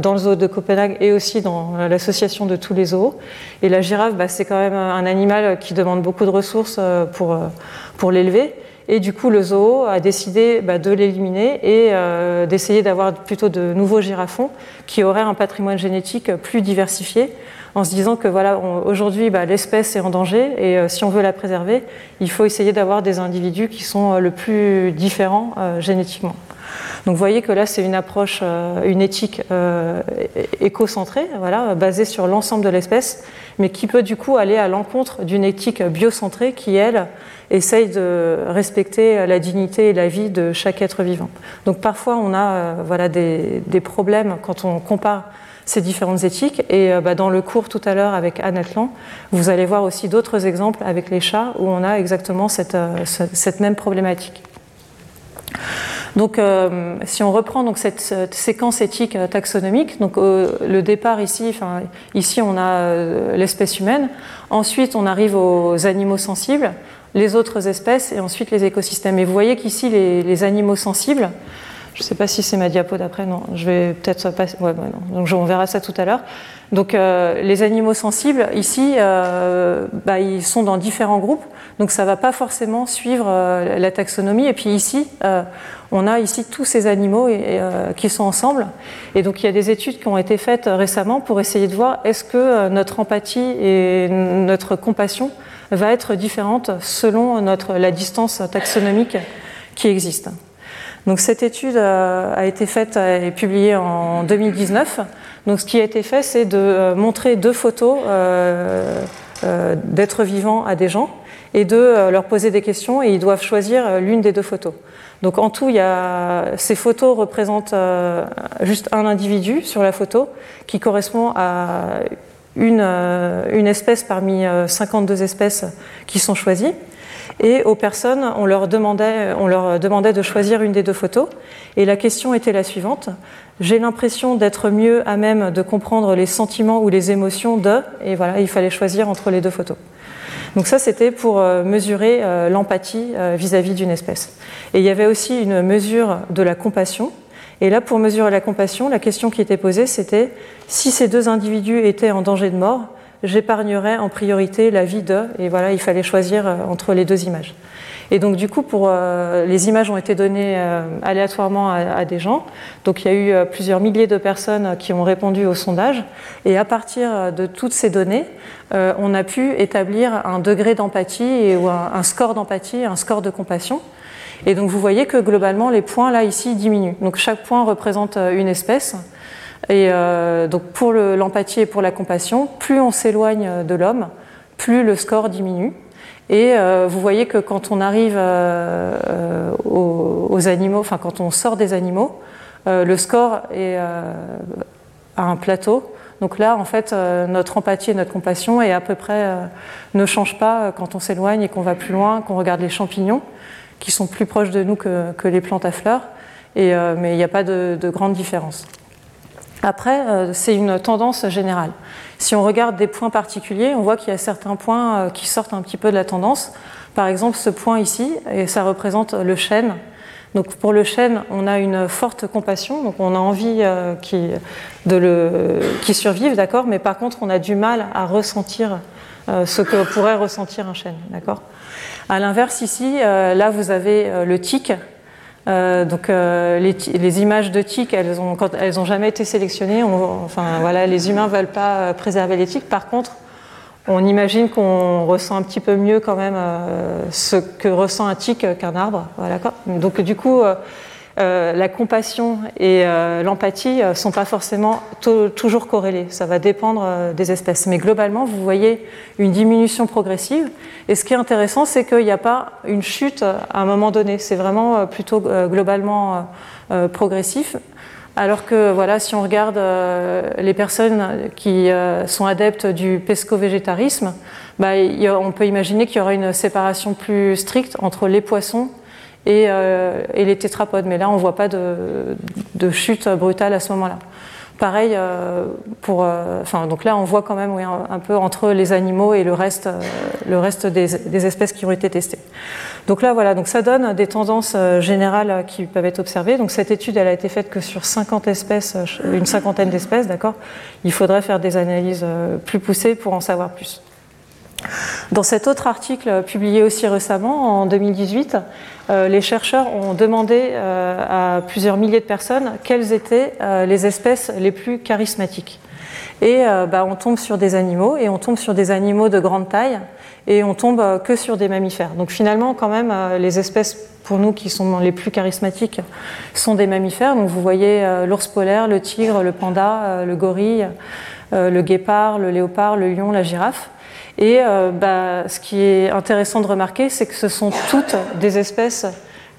dans le zoo de Copenhague et aussi dans l'association de tous les zoos. Et la girafe, bah, c'est quand même un animal qui demande beaucoup de ressources pour, pour l'élever. Et du coup, le zoo a décidé bah, de l'éliminer et euh, d'essayer d'avoir plutôt de nouveaux girafons qui auraient un patrimoine génétique plus diversifié, en se disant que voilà, aujourd'hui, bah, l'espèce est en danger et euh, si on veut la préserver, il faut essayer d'avoir des individus qui sont euh, le plus différents génétiquement. Donc vous voyez que là, c'est une approche, une éthique éco-centrée, voilà, basée sur l'ensemble de l'espèce, mais qui peut du coup aller à l'encontre d'une éthique biocentrée qui, elle, essaye de respecter la dignité et la vie de chaque être vivant. Donc parfois on a euh, voilà, des, problèmes quand on compare ces différentes éthiques. Et euh, bah, dans le cours tout à l'heure avec Anne Atlan, vous allez voir aussi d'autres exemples avec les chats où on a exactement cette, euh, cette même problématique. Donc, si on reprend donc cette, séquence éthique taxonomique, donc le départ ici, ici on a l'espèce humaine, ensuite on arrive aux animaux sensibles, les autres espèces et ensuite les écosystèmes. Et vous voyez qu'ici, les, animaux sensibles, je ne sais pas si c'est ma diapo d'après, non, je vais peut-être passer. Ouais, bah non. Donc on verra ça tout à l'heure. Donc euh, les animaux sensibles, ici, euh, bah, ils sont dans différents groupes, donc ça ne va pas forcément suivre euh, la taxonomie. Et puis ici, on a ici tous ces animaux qui sont ensemble. Et donc il y a des études qui ont été faites récemment pour essayer de voir est-ce que notre empathie et notre compassion va être différente selon notre, la distance taxonomique qui existe. Donc cette étude euh, a été faite et publiée en 2019. Donc ce qui a été fait, c'est de euh, montrer deux photos euh, d'êtres vivants à des gens et de leur poser des questions et ils doivent choisir l'une des deux photos. Donc en tout, ces photos représentent juste un individu sur la photo qui correspond à une, espèce parmi 52 euh, espèces qui sont choisies. Et aux personnes, on leur, demandait, de choisir une des deux photos. Et la question était la suivante. J'ai l'impression d'être mieux à même de comprendre les sentiments ou les émotions de... Et voilà, il fallait choisir entre les deux photos. Donc ça, c'était pour euh, mesurer l'empathie vis-à-vis d'une espèce. Et il y avait aussi une mesure de la compassion. Et là, pour mesurer la compassion, la question qui était posée, c'était si ces deux individus étaient en danger de mort, j'épargnerais en priorité la vie d'eux. Et voilà, il fallait choisir euh, entre les deux images. Et donc, du coup, pour, euh, les images ont été données euh, aléatoirement à, des gens. Donc, il y a eu plusieurs milliers de personnes qui ont répondu au sondage. Et à partir de toutes ces données, on a pu établir un degré d'empathie ou un, un score d'empathie, un score de compassion. Et donc vous voyez que globalement les points là ici diminuent. Donc chaque point représente une espèce. Et donc pour l'empathie et pour la compassion, plus on s'éloigne de l'homme, plus le score diminue. Et vous voyez que quand on arrive aux, animaux, enfin quand on sort des animaux, le score est à un plateau. Donc là, en fait, euh, notre empathie et notre compassion est à peu près euh, ne change pas euh, quand on s'éloigne et qu'on va plus loin, qu'on regarde les champignons, qui sont plus proches de nous que, les plantes à fleurs. Mais il n'y a pas de, grande différence. Après, c'est une tendance générale. Si on regarde des points particuliers, on voit qu'il y a certains points qui sortent un petit peu de la tendance. Par exemple, ce point ici, et ça représente le chêne, donc pour le chêne, on a une forte compassion, donc on a envie euh, qu'il survive, d'accord, mais par contre on a du mal à ressentir euh, ce que pourrait ressentir un chêne, d'accord. À l'inverse ici, euh, là vous avez le tic. Donc les, images de tic, elles ont, elles jamais été sélectionnées. enfin voilà, les humains veulent pas préserver les tiques. Par contre, on imagine qu'on ressent un petit peu mieux quand même euh, ce que ressent un tic qu'un arbre. Voilà. Donc du coup, euh, euh, la compassion et l'empathie ne sont pas forcément toujours corrélées. Ça va dépendre des espèces. Mais globalement, vous voyez une diminution progressive. Et ce qui est intéressant, c'est qu'il n'y a pas une chute à un moment donné. C'est vraiment plutôt globalement progressif. Alors que voilà, si on regarde euh, les personnes qui euh, sont adeptes du pesco-végétarisme, bah, on peut imaginer qu'il y aura une séparation plus stricte entre les poissons et, euh, les tétrapodes. Mais là, on ne voit pas de chute brutale à ce moment-là. Pareil euh, pour, euh, donc là on voit quand même un, peu entre les animaux et le reste, reste des, espèces qui ont été testées. Donc là voilà, donc ça donne des tendances générales qui peuvent être observées. Donc cette étude elle a été faite que sur 50 espèces, une cinquantaine d'espèces, d'accord? Il faudrait faire des analyses plus poussées pour en savoir plus. Dans cet autre article publié aussi récemment, en 2018, euh, les chercheurs ont demandé euh, à plusieurs milliers de personnes quelles étaient euh, les espèces les plus charismatiques. Et bah, on tombe sur des animaux, et on tombe sur des animaux de grande taille, et on tombe que sur des mammifères. Donc finalement, quand même, les espèces pour nous qui sont les plus charismatiques sont des mammifères. Donc vous voyez l'ours polaire, le tigre, le panda, le gorille, le guépard, le léopard, le lion, la girafe. Et euh, bah, ce qui est intéressant de remarquer, c'est que ce sont toutes des espèces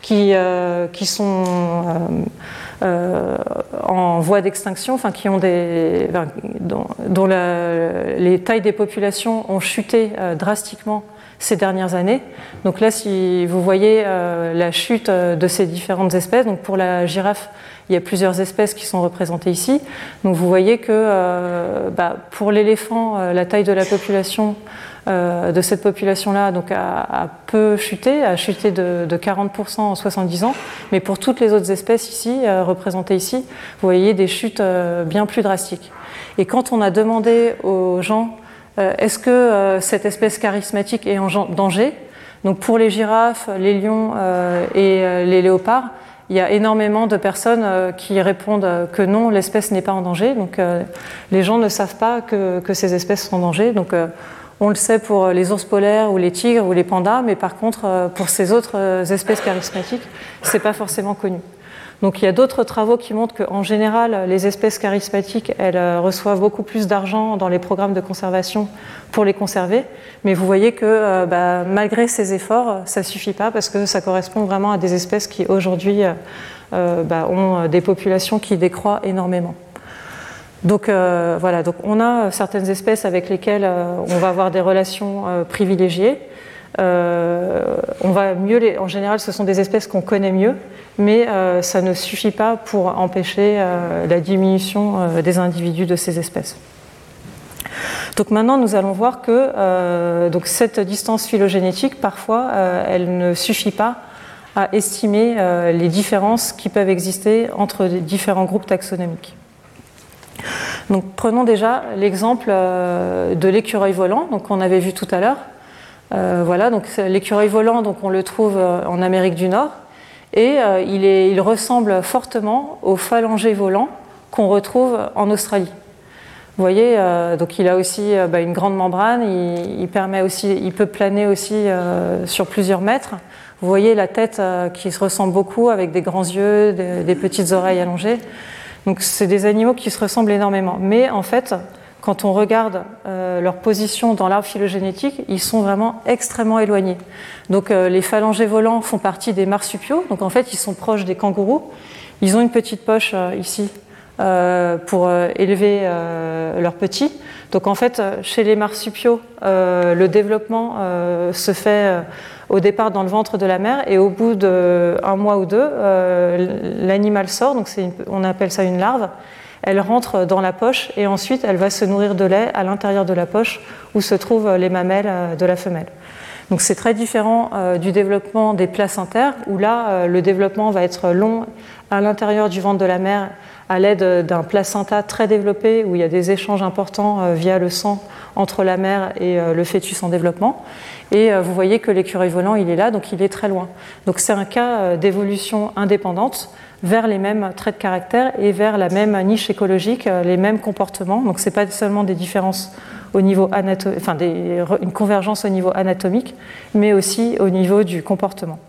qui, euh, qui sont euh, en voie d'extinction, enfin qui ont des, dont, les tailles des populations ont chuté drastiquement ces dernières années. Donc là, si vous voyez la chute de ces différentes espèces, donc pour la girafe, il y a plusieurs espèces qui sont représentées ici. Donc vous voyez que euh, bah, pour l'éléphant, euh, la taille de la population euh, de cette population-là a, peu chuté, a chuté de, 40% en 70 ans. Mais pour toutes les autres espèces ici, représentées ici, vous voyez des chutes bien plus drastiques. Et quand on a demandé aux gens est-ce que cette espèce charismatique est en danger? Donc pour les girafes, les lions et les léopards, il y a énormément de personnes euh, qui répondent euh, que non, l'espèce n'est pas en danger. Donc euh, les gens ne savent pas que, ces espèces sont en danger. Donc on le sait pour les ours polaires ou les tigres ou les pandas, mais par contre pour ces autres espèces charismatiques, c'est pas forcément connu. Donc il y a d'autres travaux qui montrent qu'en général, les espèces charismatiques, elles euh, reçoivent beaucoup plus d'argent dans les programmes de conservation pour les conserver. Mais vous voyez que euh, bah, malgré ces efforts, ça ne suffit pas parce que ça correspond vraiment à des espèces qui aujourd'hui euh, bah, ont des populations qui décroît énormément. Donc voilà, donc on a certaines espèces avec lesquelles on va avoir des relations privilégiées. On va mieux les... En général, ce sont des espèces qu'on connaît mieux, mais euh, ça ne suffit pas pour empêcher euh, la diminution des individus de ces espèces. Donc maintenant, nous allons voir que donc cette distance phylogénétique, parfois, elle ne suffit pas à estimer les différences qui peuvent exister entre différents groupes taxonomiques. Donc prenons déjà l'exemple de l'écureuil volant, donc on avait vu tout à l'heure. Euh, voilà, donc l'écureuil volant, donc on le trouve euh, en Amérique du Nord, et euh, il, ressemble fortement au phalangé volant qu'on retrouve en Australie. Vous voyez, donc il a aussi bah, une grande membrane, il, permet aussi, il peut planer aussi sur plusieurs mètres. Vous voyez la tête qui se ressemble beaucoup avec des grands yeux, des, petites oreilles allongées. Donc c'est des animaux qui se ressemblent énormément. Mais en fait, quand on regarde leur position dans l'arbre phylogénétique, ils sont vraiment extrêmement éloignés. Donc les phalangés volants font partie des marsupiaux, donc en fait ils sont proches des kangourous. Ils ont une petite poche ici pour élever leurs petits. Donc en fait, chez les marsupiaux, euh, le développement euh, se fait euh, au départ dans le ventre de la mère et au bout d'un mois ou deux, l'animal sort, donc on appelle ça une larve. Elle rentre dans la poche et ensuite elle va se nourrir de lait à l'intérieur de la poche où se trouvent les mamelles de la femelle. Donc c'est très différent du développement des placentaires où là le développement va être long à l'intérieur du ventre de la mère à l'aide d'un placenta très développé où il y a des échanges importants euh, via le sang entre la mère et euh, le fœtus en développement. Et euh, vous voyez que l'écureuil volant, il est là, donc il est très loin. Donc c'est un cas d'évolution indépendante vers les mêmes traits de caractère et vers la même niche écologique, les mêmes comportements. Donc ce n'est pas seulement des différences au niveau anatomique, enfin une convergence au niveau anatomique, mais aussi au niveau du comportement.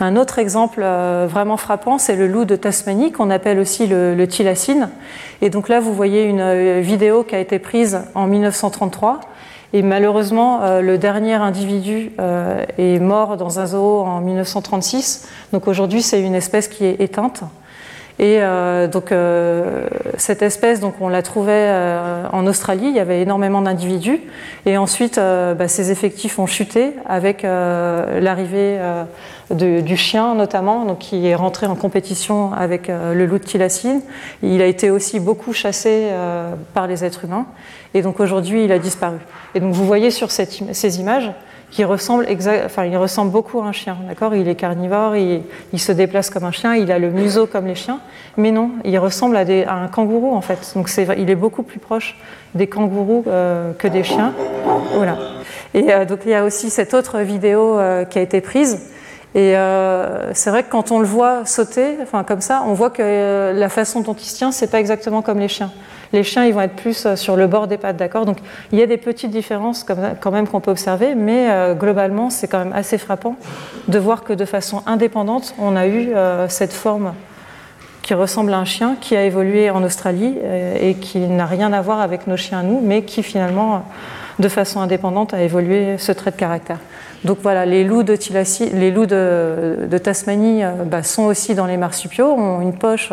Un autre exemple euh, vraiment frappant, c'est le loup de Tasmanie, qu'on appelle aussi le, le Et donc là, vous voyez une euh, vidéo qui a été prise en 1933. Et malheureusement, euh, le dernier individu est mort dans un zoo en 1936. Donc aujourd'hui, c'est une espèce qui est éteinte. Et donc cette espèce, donc on la trouvait en Australie. Il y avait énormément d'individus. Et ensuite, bah, ces effectifs ont chuté avec l'arrivée du chien notamment, donc, qui est rentré en compétition avec euh, le loup de Tilacine. Il a été aussi beaucoup chassé euh, par les êtres humains et donc aujourd'hui il a disparu. Et donc vous voyez sur ces images qu'il ressemble, beaucoup à un chien. D'accord? Il est carnivore, il, se déplace comme un chien, il a le museau comme les chiens, mais non, il ressemble à, un kangourou en fait. Donc il est beaucoup plus proche des kangourous euh, que des chiens. Voilà. Et donc il y a aussi cette autre vidéo qui a été prise et euh, c'est vrai que quand on le voit sauter, enfin comme ça, on voit que euh, la façon dont il se tient, c'est pas exactement comme les chiens. Les chiens, ils vont être plus euh, sur le bord des pattes, d'accord? Donc il y a des petites différences quand même qu'on peut observer, mais globalement, c'est quand même assez frappant de voir que de façon indépendante, on a eu cette forme qui ressemble à un chien qui a évolué en Australie et qui n'a rien à voir avec nos chiens à nous, mais qui finalement, de façon indépendante, a évolué ce trait de caractère. Donc voilà, les loups de, les loups de, Tasmanie euh, bah, sont aussi dans les marsupiaux, ont une poche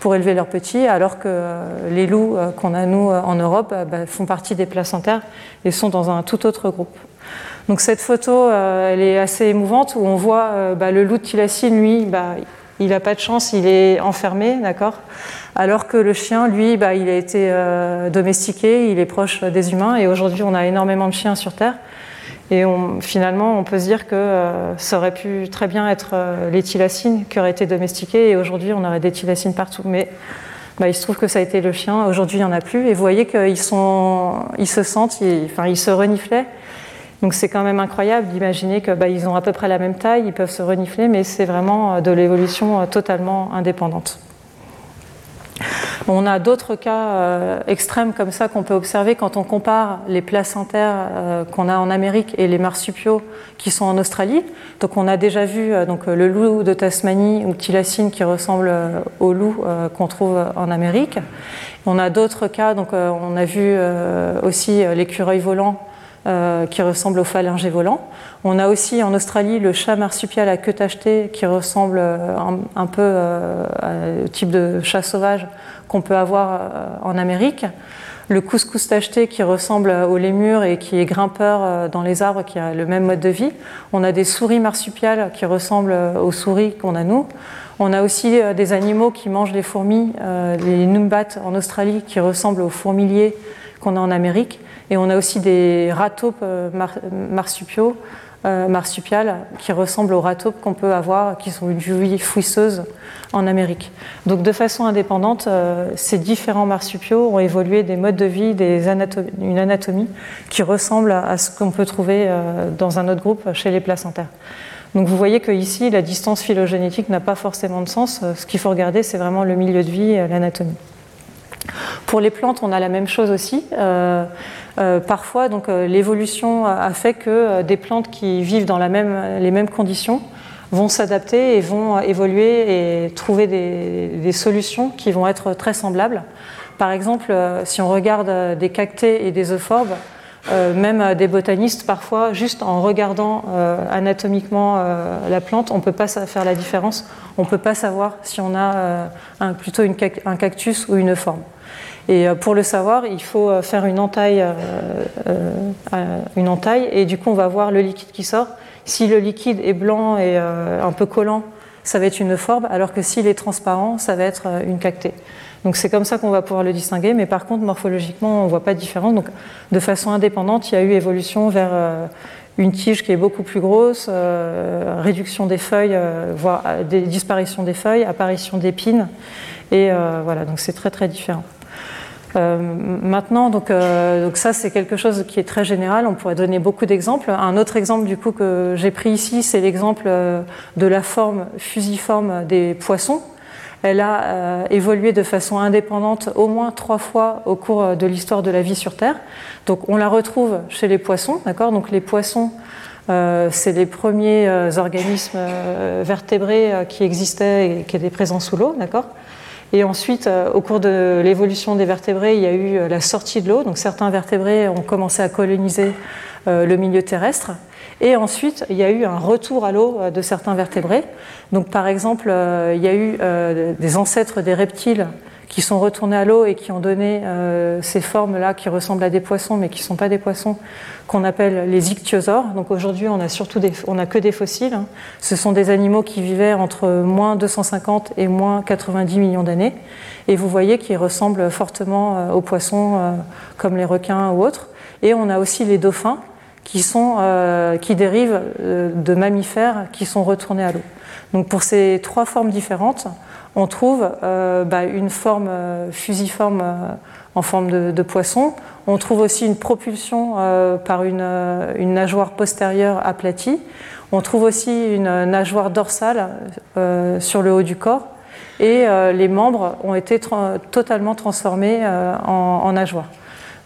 pour élever leurs petits, alors que euh, les loups euh, qu'on a nous en Europe bah, font partie des placentaires et sont dans un tout autre groupe. Donc cette photo, elle est assez émouvante où on voit bah, le loup de Tilacine, lui, il n'a pas de chance, il est enfermé, d'accord? Alors que le chien, lui, il a été domestiqué, il est proche des humains, et aujourd'hui on a énormément de chiens sur Terre. Et finalement, on peut se dire que euh, ça aurait pu très bien être euh, les tilacines qui auraient été domestiquées et aujourd'hui on aurait des tilacines partout. Mais bah, il se trouve que ça a été le chien, aujourd'hui il n'y en a plus. Et vous voyez qu'ils ils se sentent, ils, enfin, ils se reniflaient. Donc c'est quand même incroyable d'imaginer qu'ils bah, ont à peu près la même taille, ils peuvent se renifler, mais c'est vraiment euh, de l'évolution totalement indépendante. On a d'autres cas euh, extrêmes comme ça qu'on peut observer quand on compare les placentaires euh, qu'on a en Amérique et les marsupiaux qui sont en Australie. Donc on a déjà vu euh, donc, le loup de Tasmanie ou Tilacine qui ressemble au loup qu'on trouve en Amérique. On a d'autres cas, donc on a vu aussi l'écureuil volant qui ressemble au phalingé volant. On a aussi en Australie le chat marsupial à queue tachetée qui ressemble un, un peu au type de chat sauvage qu'on peut avoir euh, en Amérique. Le couscous tacheté qui ressemble au lémur et qui est grimpeur euh, dans les arbres, qui a le même mode de vie. On a des souris marsupiales qui ressemblent euh, aux souris qu'on a nous. On a aussi des animaux qui mangent les fourmis, les numbats en Australie qui ressemblent aux fourmiliers qu'on a en Amérique. Et on a aussi des ratopes marsupiaux euh, marsupiales qui ressemblent aux rataupes qu'on peut avoir, qui sont une vie fouisseuse en Amérique. Donc de façon indépendante, euh, ces différents marsupiaux ont évolué des modes de vie, des une anatomie qui ressemble à, ce qu'on peut trouver euh, dans un autre groupe chez les placentaires. Donc vous voyez que ici, la distance phylogénétique n'a pas forcément de sens. Ce qu'il faut regarder, c'est vraiment le milieu de vie, l'anatomie. Pour les plantes, on a la même chose aussi. Parfois, donc l'évolution a fait que des plantes qui vivent dans les mêmes conditions vont s'adapter et vont évoluer et trouver des, solutions qui vont être très semblables. Par exemple, si on regarde des cactés et des euphorbes, euh, même des botanistes, parfois, juste en regardant euh, anatomiquement euh, la plante, on ne peut pas faire la différence. On ne peut pas savoir si on a plutôt un cactus ou une forme. Et pour le savoir, il faut faire une entaille, une entaille, et du coup, on va voir le liquide qui sort. Si le liquide est blanc et un peu collant, ça va être une forme, alors que s'il est transparent, ça va être une cactée. Donc c'est comme ça qu'on va pouvoir le distinguer, mais par contre morphologiquement on ne voit pas de différence. Donc de façon indépendante, il y a eu évolution vers euh, une tige qui est beaucoup plus grosse, euh, réduction des feuilles, euh, voire disparition des feuilles, apparition d'épines, et voilà, donc c'est très très différent. Maintenant, donc, donc ça c'est quelque chose qui est très général. On pourrait donner beaucoup d'exemples. Un autre exemple du coup que j'ai pris ici, c'est l'exemple de la forme fusiforme des poissons. Elle a euh, évolué de façon indépendante au moins trois fois au cours euh, de l'histoire de la vie sur Terre. Donc on la retrouve chez les poissons, d'accord? Donc les poissons, euh, c'est les premiers organismes vertébrés qui existaient et qui étaient présents sous l'eau, d'accord? Et ensuite, au cours de l'évolution des vertébrés, il y a eu la sortie de l'eau. Donc certains vertébrés ont commencé à coloniser le milieu terrestre. Et ensuite, il y a eu un retour à l'eau euh, de certains vertébrés. Donc, par exemple, euh, il y a eu euh, des ancêtres des reptiles qui sont retournés à l'eau et qui ont donné ces formes-là qui ressemblent à des poissons, mais qui ne sont pas des poissons, qu'on appelle les ichthyosaures. Donc aujourd'hui, on a surtout des, on a que des fossiles. Hein. Ce sont des animaux qui vivaient entre moins 250 et moins 90 millions d'années. Et vous voyez qu'ils ressemblent fortement aux poissons, comme les requins ou autres. Et on a aussi les dauphins, qui, sont, euh, qui dérivent euh, de mammifères qui sont retournés à l'eau. Donc pour ces trois formes différentes, on trouve euh, bah, une forme fusiforme en forme de, poisson. On trouve aussi une propulsion par une, nageoire postérieure aplatie. On trouve aussi une nageoire dorsale sur le haut du corps. Et les membres ont été totalement transformés en, en nageoires.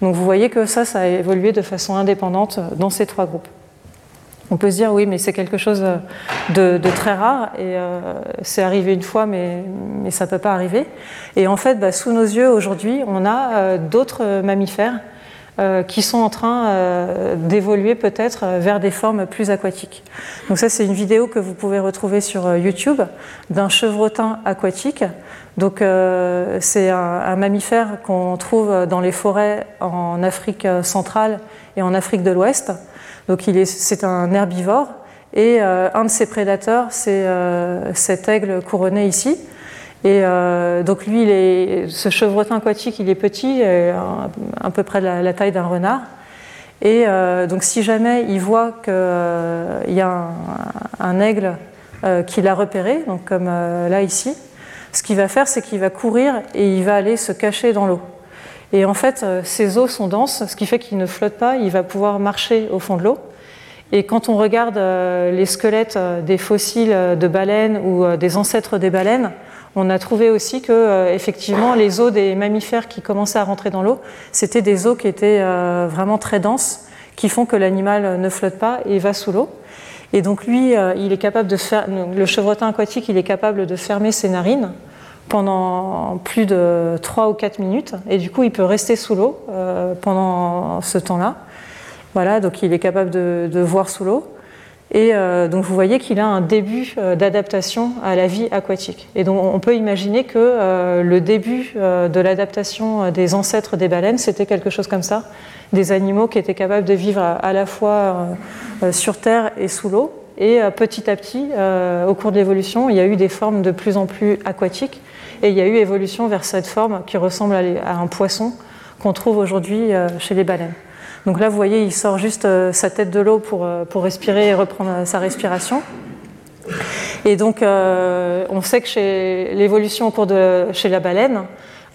Donc vous voyez que ça, ça a évolué de façon indépendante dans ces trois groupes. On peut se dire oui, mais c'est quelque chose de, très rare et euh, c'est arrivé une fois, mais, ça ne peut pas arriver. Et en fait, bah, sous nos yeux aujourd'hui, on a euh, d'autres mammifères euh, qui sont en train d'évoluer peut-être vers des formes plus aquatiques. Donc ça, c'est une vidéo que vous pouvez retrouver sur YouTube d'un chevrotin aquatique donc c'est un, mammifère qu'on trouve dans les forêts en Afrique centrale et en Afrique de l'Ouest. Donc c'est un herbivore et euh, un de ses prédateurs c'est euh, cet aigle couronné ici. Et donc lui, ce chevrotin aquatique, il est petit, à peu près de la, taille d'un renard. Et donc si jamais il voit qu'il y a un, aigle qui l'a repéré, comme là ici, ce qu'il va faire, c'est qu'il va courir et il va aller se cacher dans l'eau. Et en fait, euh, ses os sont denses, ce qui fait qu'il ne flotte pas, il va pouvoir marcher au fond de l'eau. Et quand on regarde euh, les squelettes euh, des fossiles de baleines ou des ancêtres des baleines, on a trouvé aussi que effectivement les os des mammifères qui commençaient à rentrer dans l'eau, c'était des os qui étaient vraiment très denses, qui font que l'animal ne flotte pas et va sous l'eau. Et donc lui, euh, il est capable de faire, le chevrotin aquatique, il est capable de fermer ses narines pendant plus de 3 ou 4 minutes. Et du coup, il peut rester sous l'eau euh, pendant ce temps-là. Voilà, donc il est capable de, voir sous l'eau. Et euh, donc vous voyez qu'il a un début d'adaptation à la vie aquatique. Et donc on peut imaginer que le début de l'adaptation des ancêtres des baleines, c'était quelque chose comme ça des animaux qui étaient capables de vivre à, la fois euh, euh, sur Terre et sous l'eau. Et euh, petit à petit, au cours de l'évolution, il y a eu des formes de plus en plus aquatiques. Et il y a eu évolution vers cette forme qui ressemble à, un poisson qu'on trouve aujourd'hui chez les baleines. Donc là, vous voyez, il sort juste sa tête de l'eau pour, pour respirer et reprendre sa respiration. Et donc, on sait que chez l'évolution au cours de chez la baleine,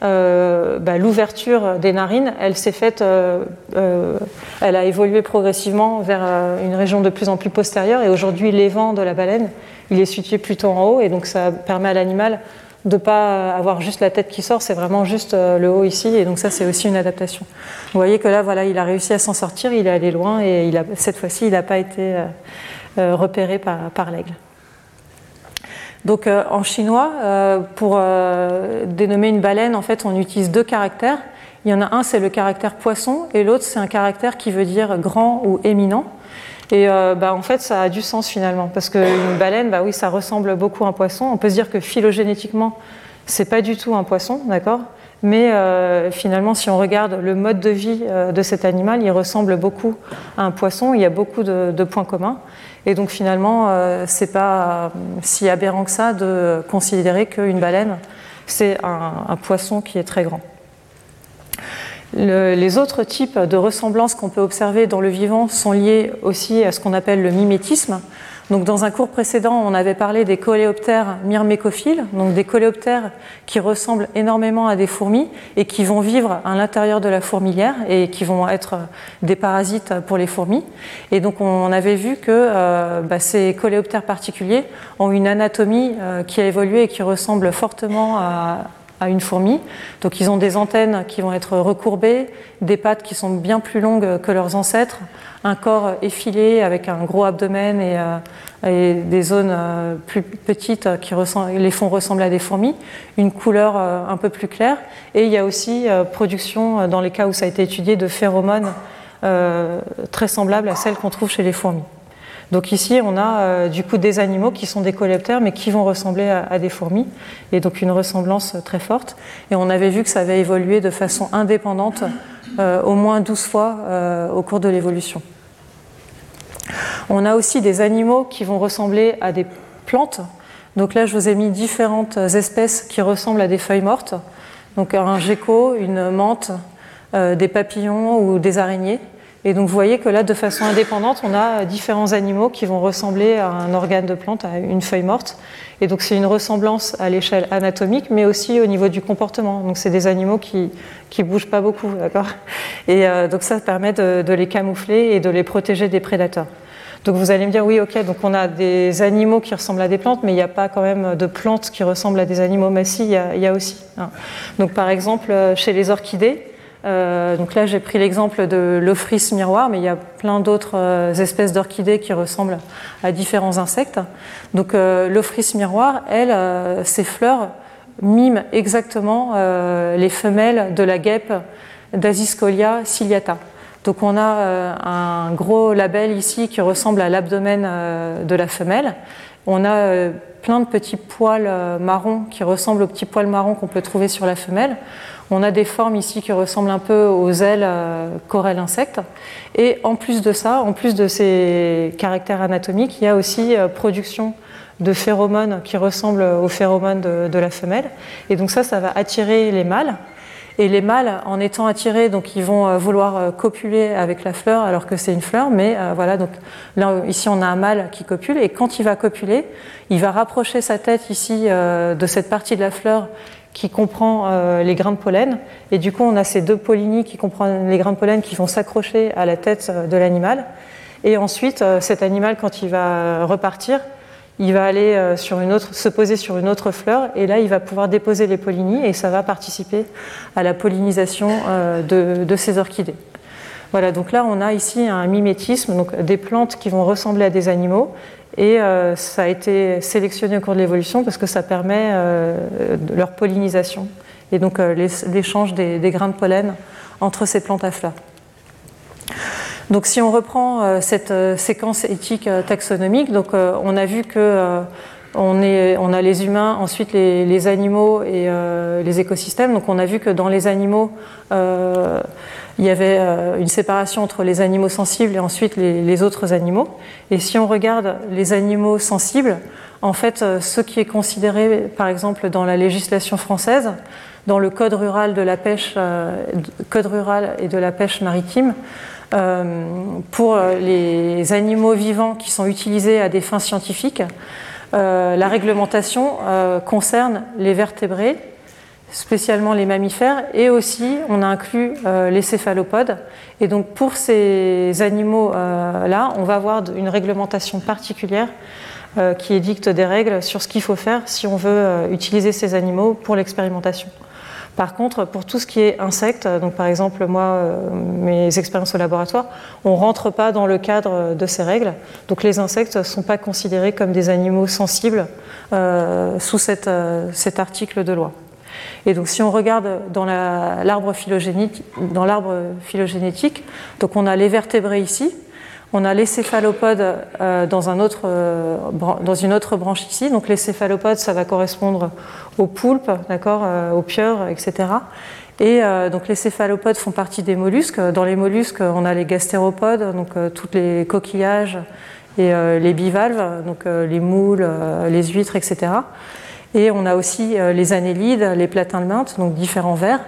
euh, bah, l'ouverture des narines, elle s'est faite, euh, euh, elle a évolué progressivement vers une région de plus en plus postérieure. Et aujourd'hui, l'évent de la baleine, il est situé plutôt en haut, et donc ça permet à l'animal de pas avoir juste la tête qui sort, c'est vraiment juste le haut ici, et donc ça c'est aussi une adaptation. Vous voyez que là, voilà, il a réussi à s'en sortir, il est allé loin, et il a, cette fois-ci, il n'a pas été repéré par, par l'aigle. Donc en chinois, pour dénommer une baleine, en fait, on utilise deux caractères. Il y en a un, c'est le caractère poisson, et l'autre, c'est un caractère qui veut dire grand ou éminent. Et euh, bah, en fait, ça a du sens finalement, parce qu'une baleine, bah oui, ça ressemble beaucoup à un poisson. On peut se dire que phylogénétiquement, c'est pas du tout un poisson, d'accord? Mais euh, finalement, si on regarde le mode de vie euh, de cet animal, il ressemble beaucoup à un poisson. Il y a beaucoup de, points communs. Et donc finalement, c'est pas si aberrant que ça de considérer qu'une baleine, c'est un poisson qui est très grand les autres types de ressemblances qu'on peut observer dans le vivant sont liés aussi à ce qu'on appelle le mimétisme. Donc, dans un cours précédent, on avait parlé des coléoptères myrmécophiles, donc des coléoptères qui ressemblent énormément à des fourmis et qui vont vivre à l'intérieur de la fourmilière et qui vont être des parasites pour les fourmis. Et donc, on avait vu que euh, bah, ces coléoptères particuliers ont une anatomie euh, qui a évolué et qui ressemble fortement à, à une fourmi. Donc ils ont des antennes qui vont être recourbées, des pattes qui sont bien plus longues que leurs ancêtres, un corps effilé avec un gros abdomen et, euh, des zones euh, plus petites qui les font ressembler à des fourmis, une couleur euh, un peu plus claire. Et il y a aussi production, dans les cas où ça a été étudié, de phéromones très semblables à celles qu'on trouve chez les fourmis. Donc ici, on a euh, du coup des animaux qui sont des coléoptères, mais qui vont ressembler à, des fourmis, et donc une ressemblance très forte. Et on avait vu que ça avait évolué de façon indépendante euh, au moins 12 fois euh, au cours de l'évolution. On a aussi des animaux qui vont ressembler à des plantes. Donc là, je vous ai mis différentes espèces qui ressemblent à des feuilles mortes. Donc un gecko, une menthe, des papillons ou des araignées. Et donc vous voyez que là, de façon indépendante, on a différents animaux qui vont ressembler à un organe de plante, à une feuille morte. Et donc c'est une ressemblance à l'échelle anatomique, mais aussi au niveau du comportement. Donc c'est des animaux qui qui bougent pas beaucoup, d'accord? Et euh, donc ça permet de, les camoufler et de les protéger des prédateurs. Donc vous allez me dire oui, ok, donc on a des animaux qui ressemblent à des plantes, mais il n'y a pas quand même de plantes qui ressemblent à des animaux. Mais si, il y a, il y a aussi. Hein. Donc par exemple, euh, chez les orchidées, euh, donc là, j'ai pris l'exemple de l'ophrys miroir, mais il y a plein d'autres euh, espèces d'orchidées qui ressemblent à différents insectes. Donc euh, l'ophrys miroir, elle, ses fleurs miment exactement les femelles de la guêpe d'Asiscolia ciliata. Donc on a un gros label ici qui ressemble à l'abdomen de la femelle. On a plein de petits poils marrons qui ressemblent aux petits poils marrons qu'on peut trouver sur la femelle. On a des formes ici qui ressemblent un peu aux ailes euh, corelles insectes. Et en plus de ça, en plus de ces caractères anatomiques, il y a aussi euh, production de phéromones qui ressemblent aux phéromones de, la femelle. Et donc ça, ça va attirer les mâles. Et les mâles, en étant attirés, donc ils vont euh, vouloir copuler avec la fleur alors que c'est une fleur. Mais voilà, donc là ici on a un mâle qui copule et quand il va copuler, il va rapprocher sa tête ici de cette partie de la fleur qui comprend euh, les grains de pollen. Et du coup, on a ces deux pollinies qui comprennent les grains de pollen qui vont s'accrocher à la tête euh, de l'animal. Et ensuite, euh, cet animal, quand il va repartir, il va aller sur une autre, se poser sur une autre fleur et là, il va pouvoir déposer les pollinies et ça va participer à la pollinisation de, de ces orchidées. Voilà, donc là, on a ici un mimétisme, donc des plantes qui vont ressembler à des animaux et euh, ça a été sélectionné au cours de l'évolution parce que ça permet euh, leur pollinisation et donc euh, l'échange des, grains de pollen entre ces plantes à fleurs. Donc si on reprend cette séquence éthique taxonomique, donc on a vu que on, a les humains, ensuite les, les animaux et les écosystèmes. Donc on a vu que dans les animaux, il y avait euh, une séparation entre les animaux sensibles et ensuite les, autres animaux. Et si on regarde les animaux sensibles, en fait, euh, ce qui est considéré, par exemple, dans la législation française, dans le code rural de la pêche, euh, code rural et de la pêche maritime, pour les animaux vivants qui sont utilisés à des fins scientifiques, la réglementation concerne les vertébrés, spécialement les mammifères, et aussi on a inclus euh, les céphalopodes. Et donc pour ces animaux-là, on va avoir une réglementation particulière qui édicte des règles sur ce qu'il faut faire si on veut utiliser ces animaux pour l'expérimentation. Par contre, pour tout ce qui est insectes, donc par exemple moi, euh, mes expériences au laboratoire, on ne rentre pas dans le cadre de ces règles. Donc les insectes ne sont pas considérés comme des animaux sensibles euh, sous euh, cet article de loi. Et donc si on regarde dans l'arbre phylogénétique, phylogénétique, donc on a les vertébrés ici, on a les céphalopodes euh, euh, dans, une autre branche ici. Donc les céphalopodes, ça va correspondre aux poulpes, d'accord, euh, aux pieuvres, etc. Et donc les céphalopodes font partie des mollusques. Dans les mollusques, on a les gastéropodes, donc tous les coquillages et les bivalves, donc les moules, les huîtres, etc. Et on a aussi les annélides, les platins de menthe, donc différents vers.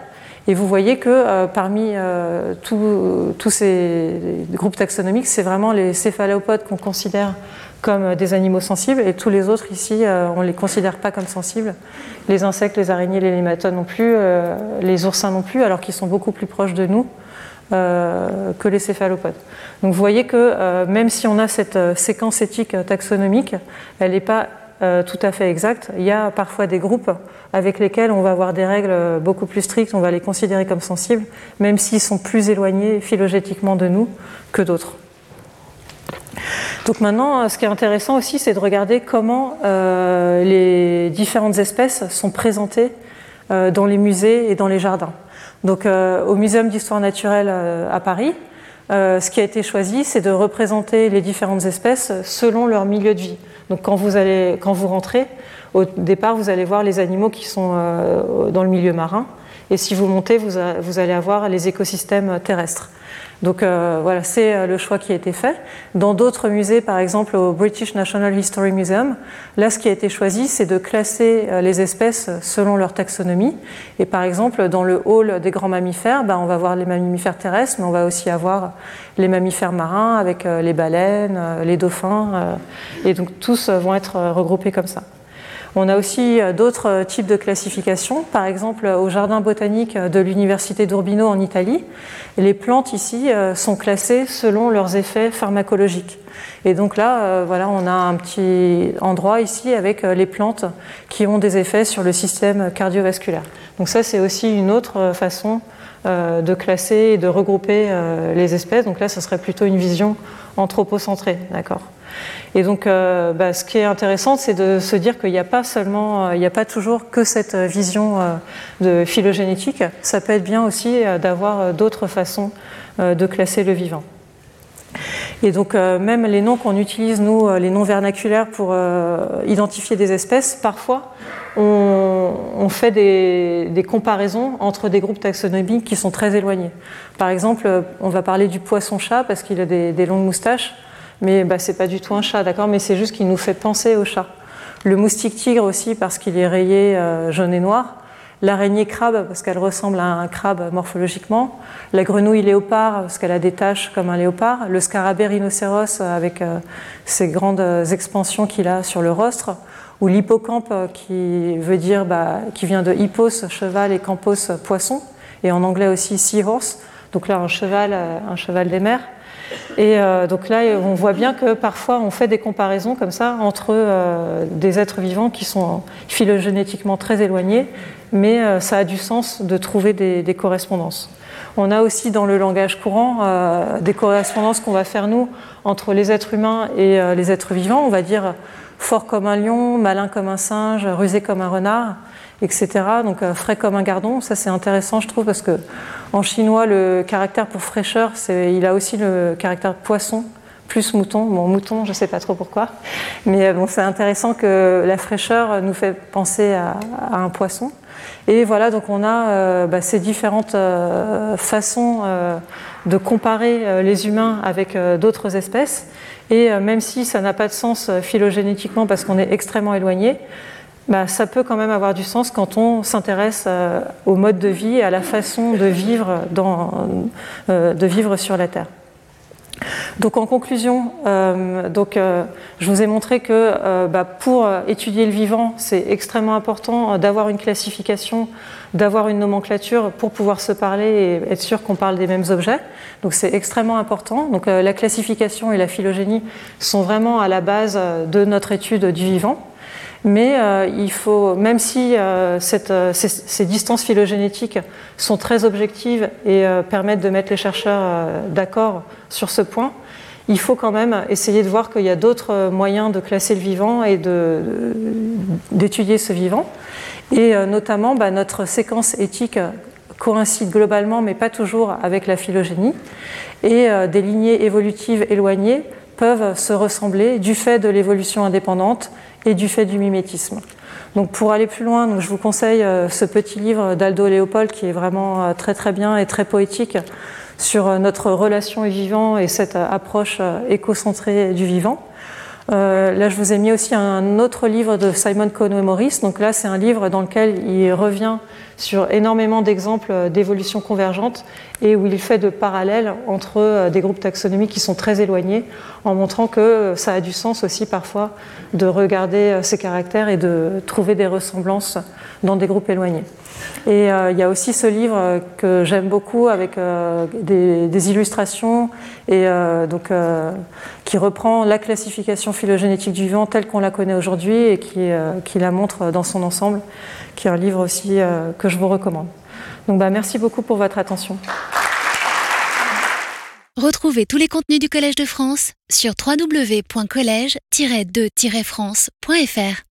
Et vous voyez que euh, parmi euh, tous ces groupes taxonomiques, c'est vraiment les céphalopodes qu'on considère comme des animaux sensibles et tous les autres ici, euh, on ne les considère pas comme sensibles. Les insectes, les araignées, les nématodes non plus, les oursins non plus, alors qu'ils sont beaucoup plus proches de nous que les céphalopodes. Donc vous voyez que même si on a cette séquence éthique taxonomique, elle n'est pas tout à fait exacte. Il y a parfois des groupes avec lesquels on va avoir des règles beaucoup plus strictes, on va les considérer comme sensibles, même s'ils sont plus éloignés phylogétiquement de nous que d'autres. Donc maintenant, ce qui est intéressant aussi, c'est de regarder comment euh, les différentes espèces sont présentées euh, dans les musées et dans les jardins. Donc euh, au Muséum d'histoire naturelle à Paris, ce qui a été choisi, c'est de représenter les différentes espèces selon leur milieu de vie. Donc quand vous, quand vous rentrez, au départ, vous allez voir les animaux qui sont euh, dans le milieu marin. Et si vous montez, vous, allez avoir les écosystèmes terrestres. Donc euh, voilà, c'est euh, le choix qui a été fait. Dans d'autres musées, par exemple au British National History Museum, là ce qui a été choisi, c'est de classer les espèces selon leur taxonomie. Et par exemple, dans le hall des grands mammifères, ben, on va voir les mammifères terrestres, mais on va aussi avoir les mammifères marins avec les baleines, les dauphins. et donc tous vont être regroupés comme ça. On a aussi euh, d'autres euh, types de classifications. Par exemple, au jardin botanique de l'université d'Urbino en Italie, les plantes ici euh, sont classées selon leurs effets pharmacologiques. Et donc là, voilà, on a un petit endroit ici avec les plantes qui ont des effets sur le système cardiovasculaire. Donc ça, c'est aussi une autre façon de classer et de regrouper les espèces. Donc là, ce serait plutôt une vision anthropocentrée, d'accord et donc, euh, bah, ce qui est intéressant, c'est de se dire qu'il n'y a pas seulement, euh, il n'y a pas toujours que cette vision euh, de phylogénétique. Ça peut être bien aussi d'avoir d'autres façons de classer le vivant. Et donc, même les noms qu'on utilise, nous, les noms vernaculaires pour identifier des espèces, parfois, on, fait des, comparaisons entre des groupes taxonomiques qui sont très éloignés. Par exemple, on va parler du poisson-chat parce qu'il a des longues moustaches mais bah, c'est pas du tout un chat, d'accord Mais c'est juste qu'il nous fait penser au chat. Le moustique tigre aussi parce qu'il est rayé euh, jaune et noir. L'araignée crabe parce qu'elle ressemble à un crabe morphologiquement. La grenouille léopard parce qu'elle a des taches comme un léopard. Le scarabée rhinocéros avec euh, ses grandes expansions qu'il a sur le rostre. Ou l'hippocampe qui veut dire, bah, qui vient de hippos, cheval, et campos, poisson. Et en anglais aussi seahorse. Donc là, un cheval, euh, un cheval des mers. Et euh, donc là, on voit bien que parfois on fait des comparaisons comme ça entre euh, des êtres vivants qui sont phylogénétiquement très éloignés, mais euh, ça a du sens de trouver des, correspondances. On a aussi dans le langage courant des correspondances qu'on va faire nous entre les êtres humains et les êtres vivants. On va dire fort comme un lion, malin comme un singe, rusé comme un renard etc. Donc frais comme un gardon, ça c'est intéressant je trouve parce que en chinois le caractère pour fraîcheur, il a aussi le caractère poisson plus mouton. Bon mouton, je ne sais pas trop pourquoi, mais euh, c'est intéressant que la fraîcheur nous fait penser à, un poisson. Et voilà donc on a euh, bah, ces différentes façons de comparer les humains avec d'autres espèces. Et même si ça n'a pas de sens phylogénétiquement parce qu'on est extrêmement éloigné, bah, ça peut quand même avoir du sens quand on s'intéresse euh, au mode de vie et à la façon de vivre, dans, euh, de vivre sur la Terre. Donc en conclusion, euh, donc, je vous ai montré que bah, pour étudier le vivant, c'est extrêmement important d'avoir une classification, d'avoir une nomenclature pour pouvoir se parler et être sûr qu'on parle des mêmes objets. Donc c'est extrêmement important. Donc la classification et la phylogénie sont vraiment à la base de notre étude du vivant. Mais il faut, même si cette, ces, ces, distances phylogénétiques sont très objectives et permettent de mettre les chercheurs d'accord sur ce point, il faut quand même essayer de voir qu'il y a d'autres moyens de classer le vivant et d'étudier ce vivant. Et euh, notamment, bah, notre séquence éthique coïncide globalement, mais pas toujours, avec la phylogénie. Et euh, des lignées évolutives éloignées peuvent se ressembler du fait de l'évolution indépendante et du fait du mimétisme. Donc pour aller plus loin, je vous conseille euh, ce petit livre d'Aldo Léopold qui est vraiment très très bien et très poétique sur euh, notre relation au vivant et cette euh, approche euh, éco-centrée du vivant. là, je vous ai mis aussi un autre livre de Simon Cohen Morris. Donc là, c'est un livre dans lequel il revient sur énormément d'exemples d'évolution convergente et où il fait de parallèles entre des groupes taxonomiques qui sont très éloignés, en montrant que ça a du sens aussi parfois de regarder ces caractères et de trouver des ressemblances dans des groupes éloignés. Et euh, il y a aussi ce livre que j'aime beaucoup avec euh, des, illustrations et euh, donc qui reprend la classification phylogénétique du vivant telle qu'on la connaît aujourd'hui et qui, qui, la montre dans son ensemble, qui est un livre aussi que je vous recommande. Donc bah, merci beaucoup pour votre attention.
Retrouvez tous les contenus du Collège de France sur www.colège-2-france.fr.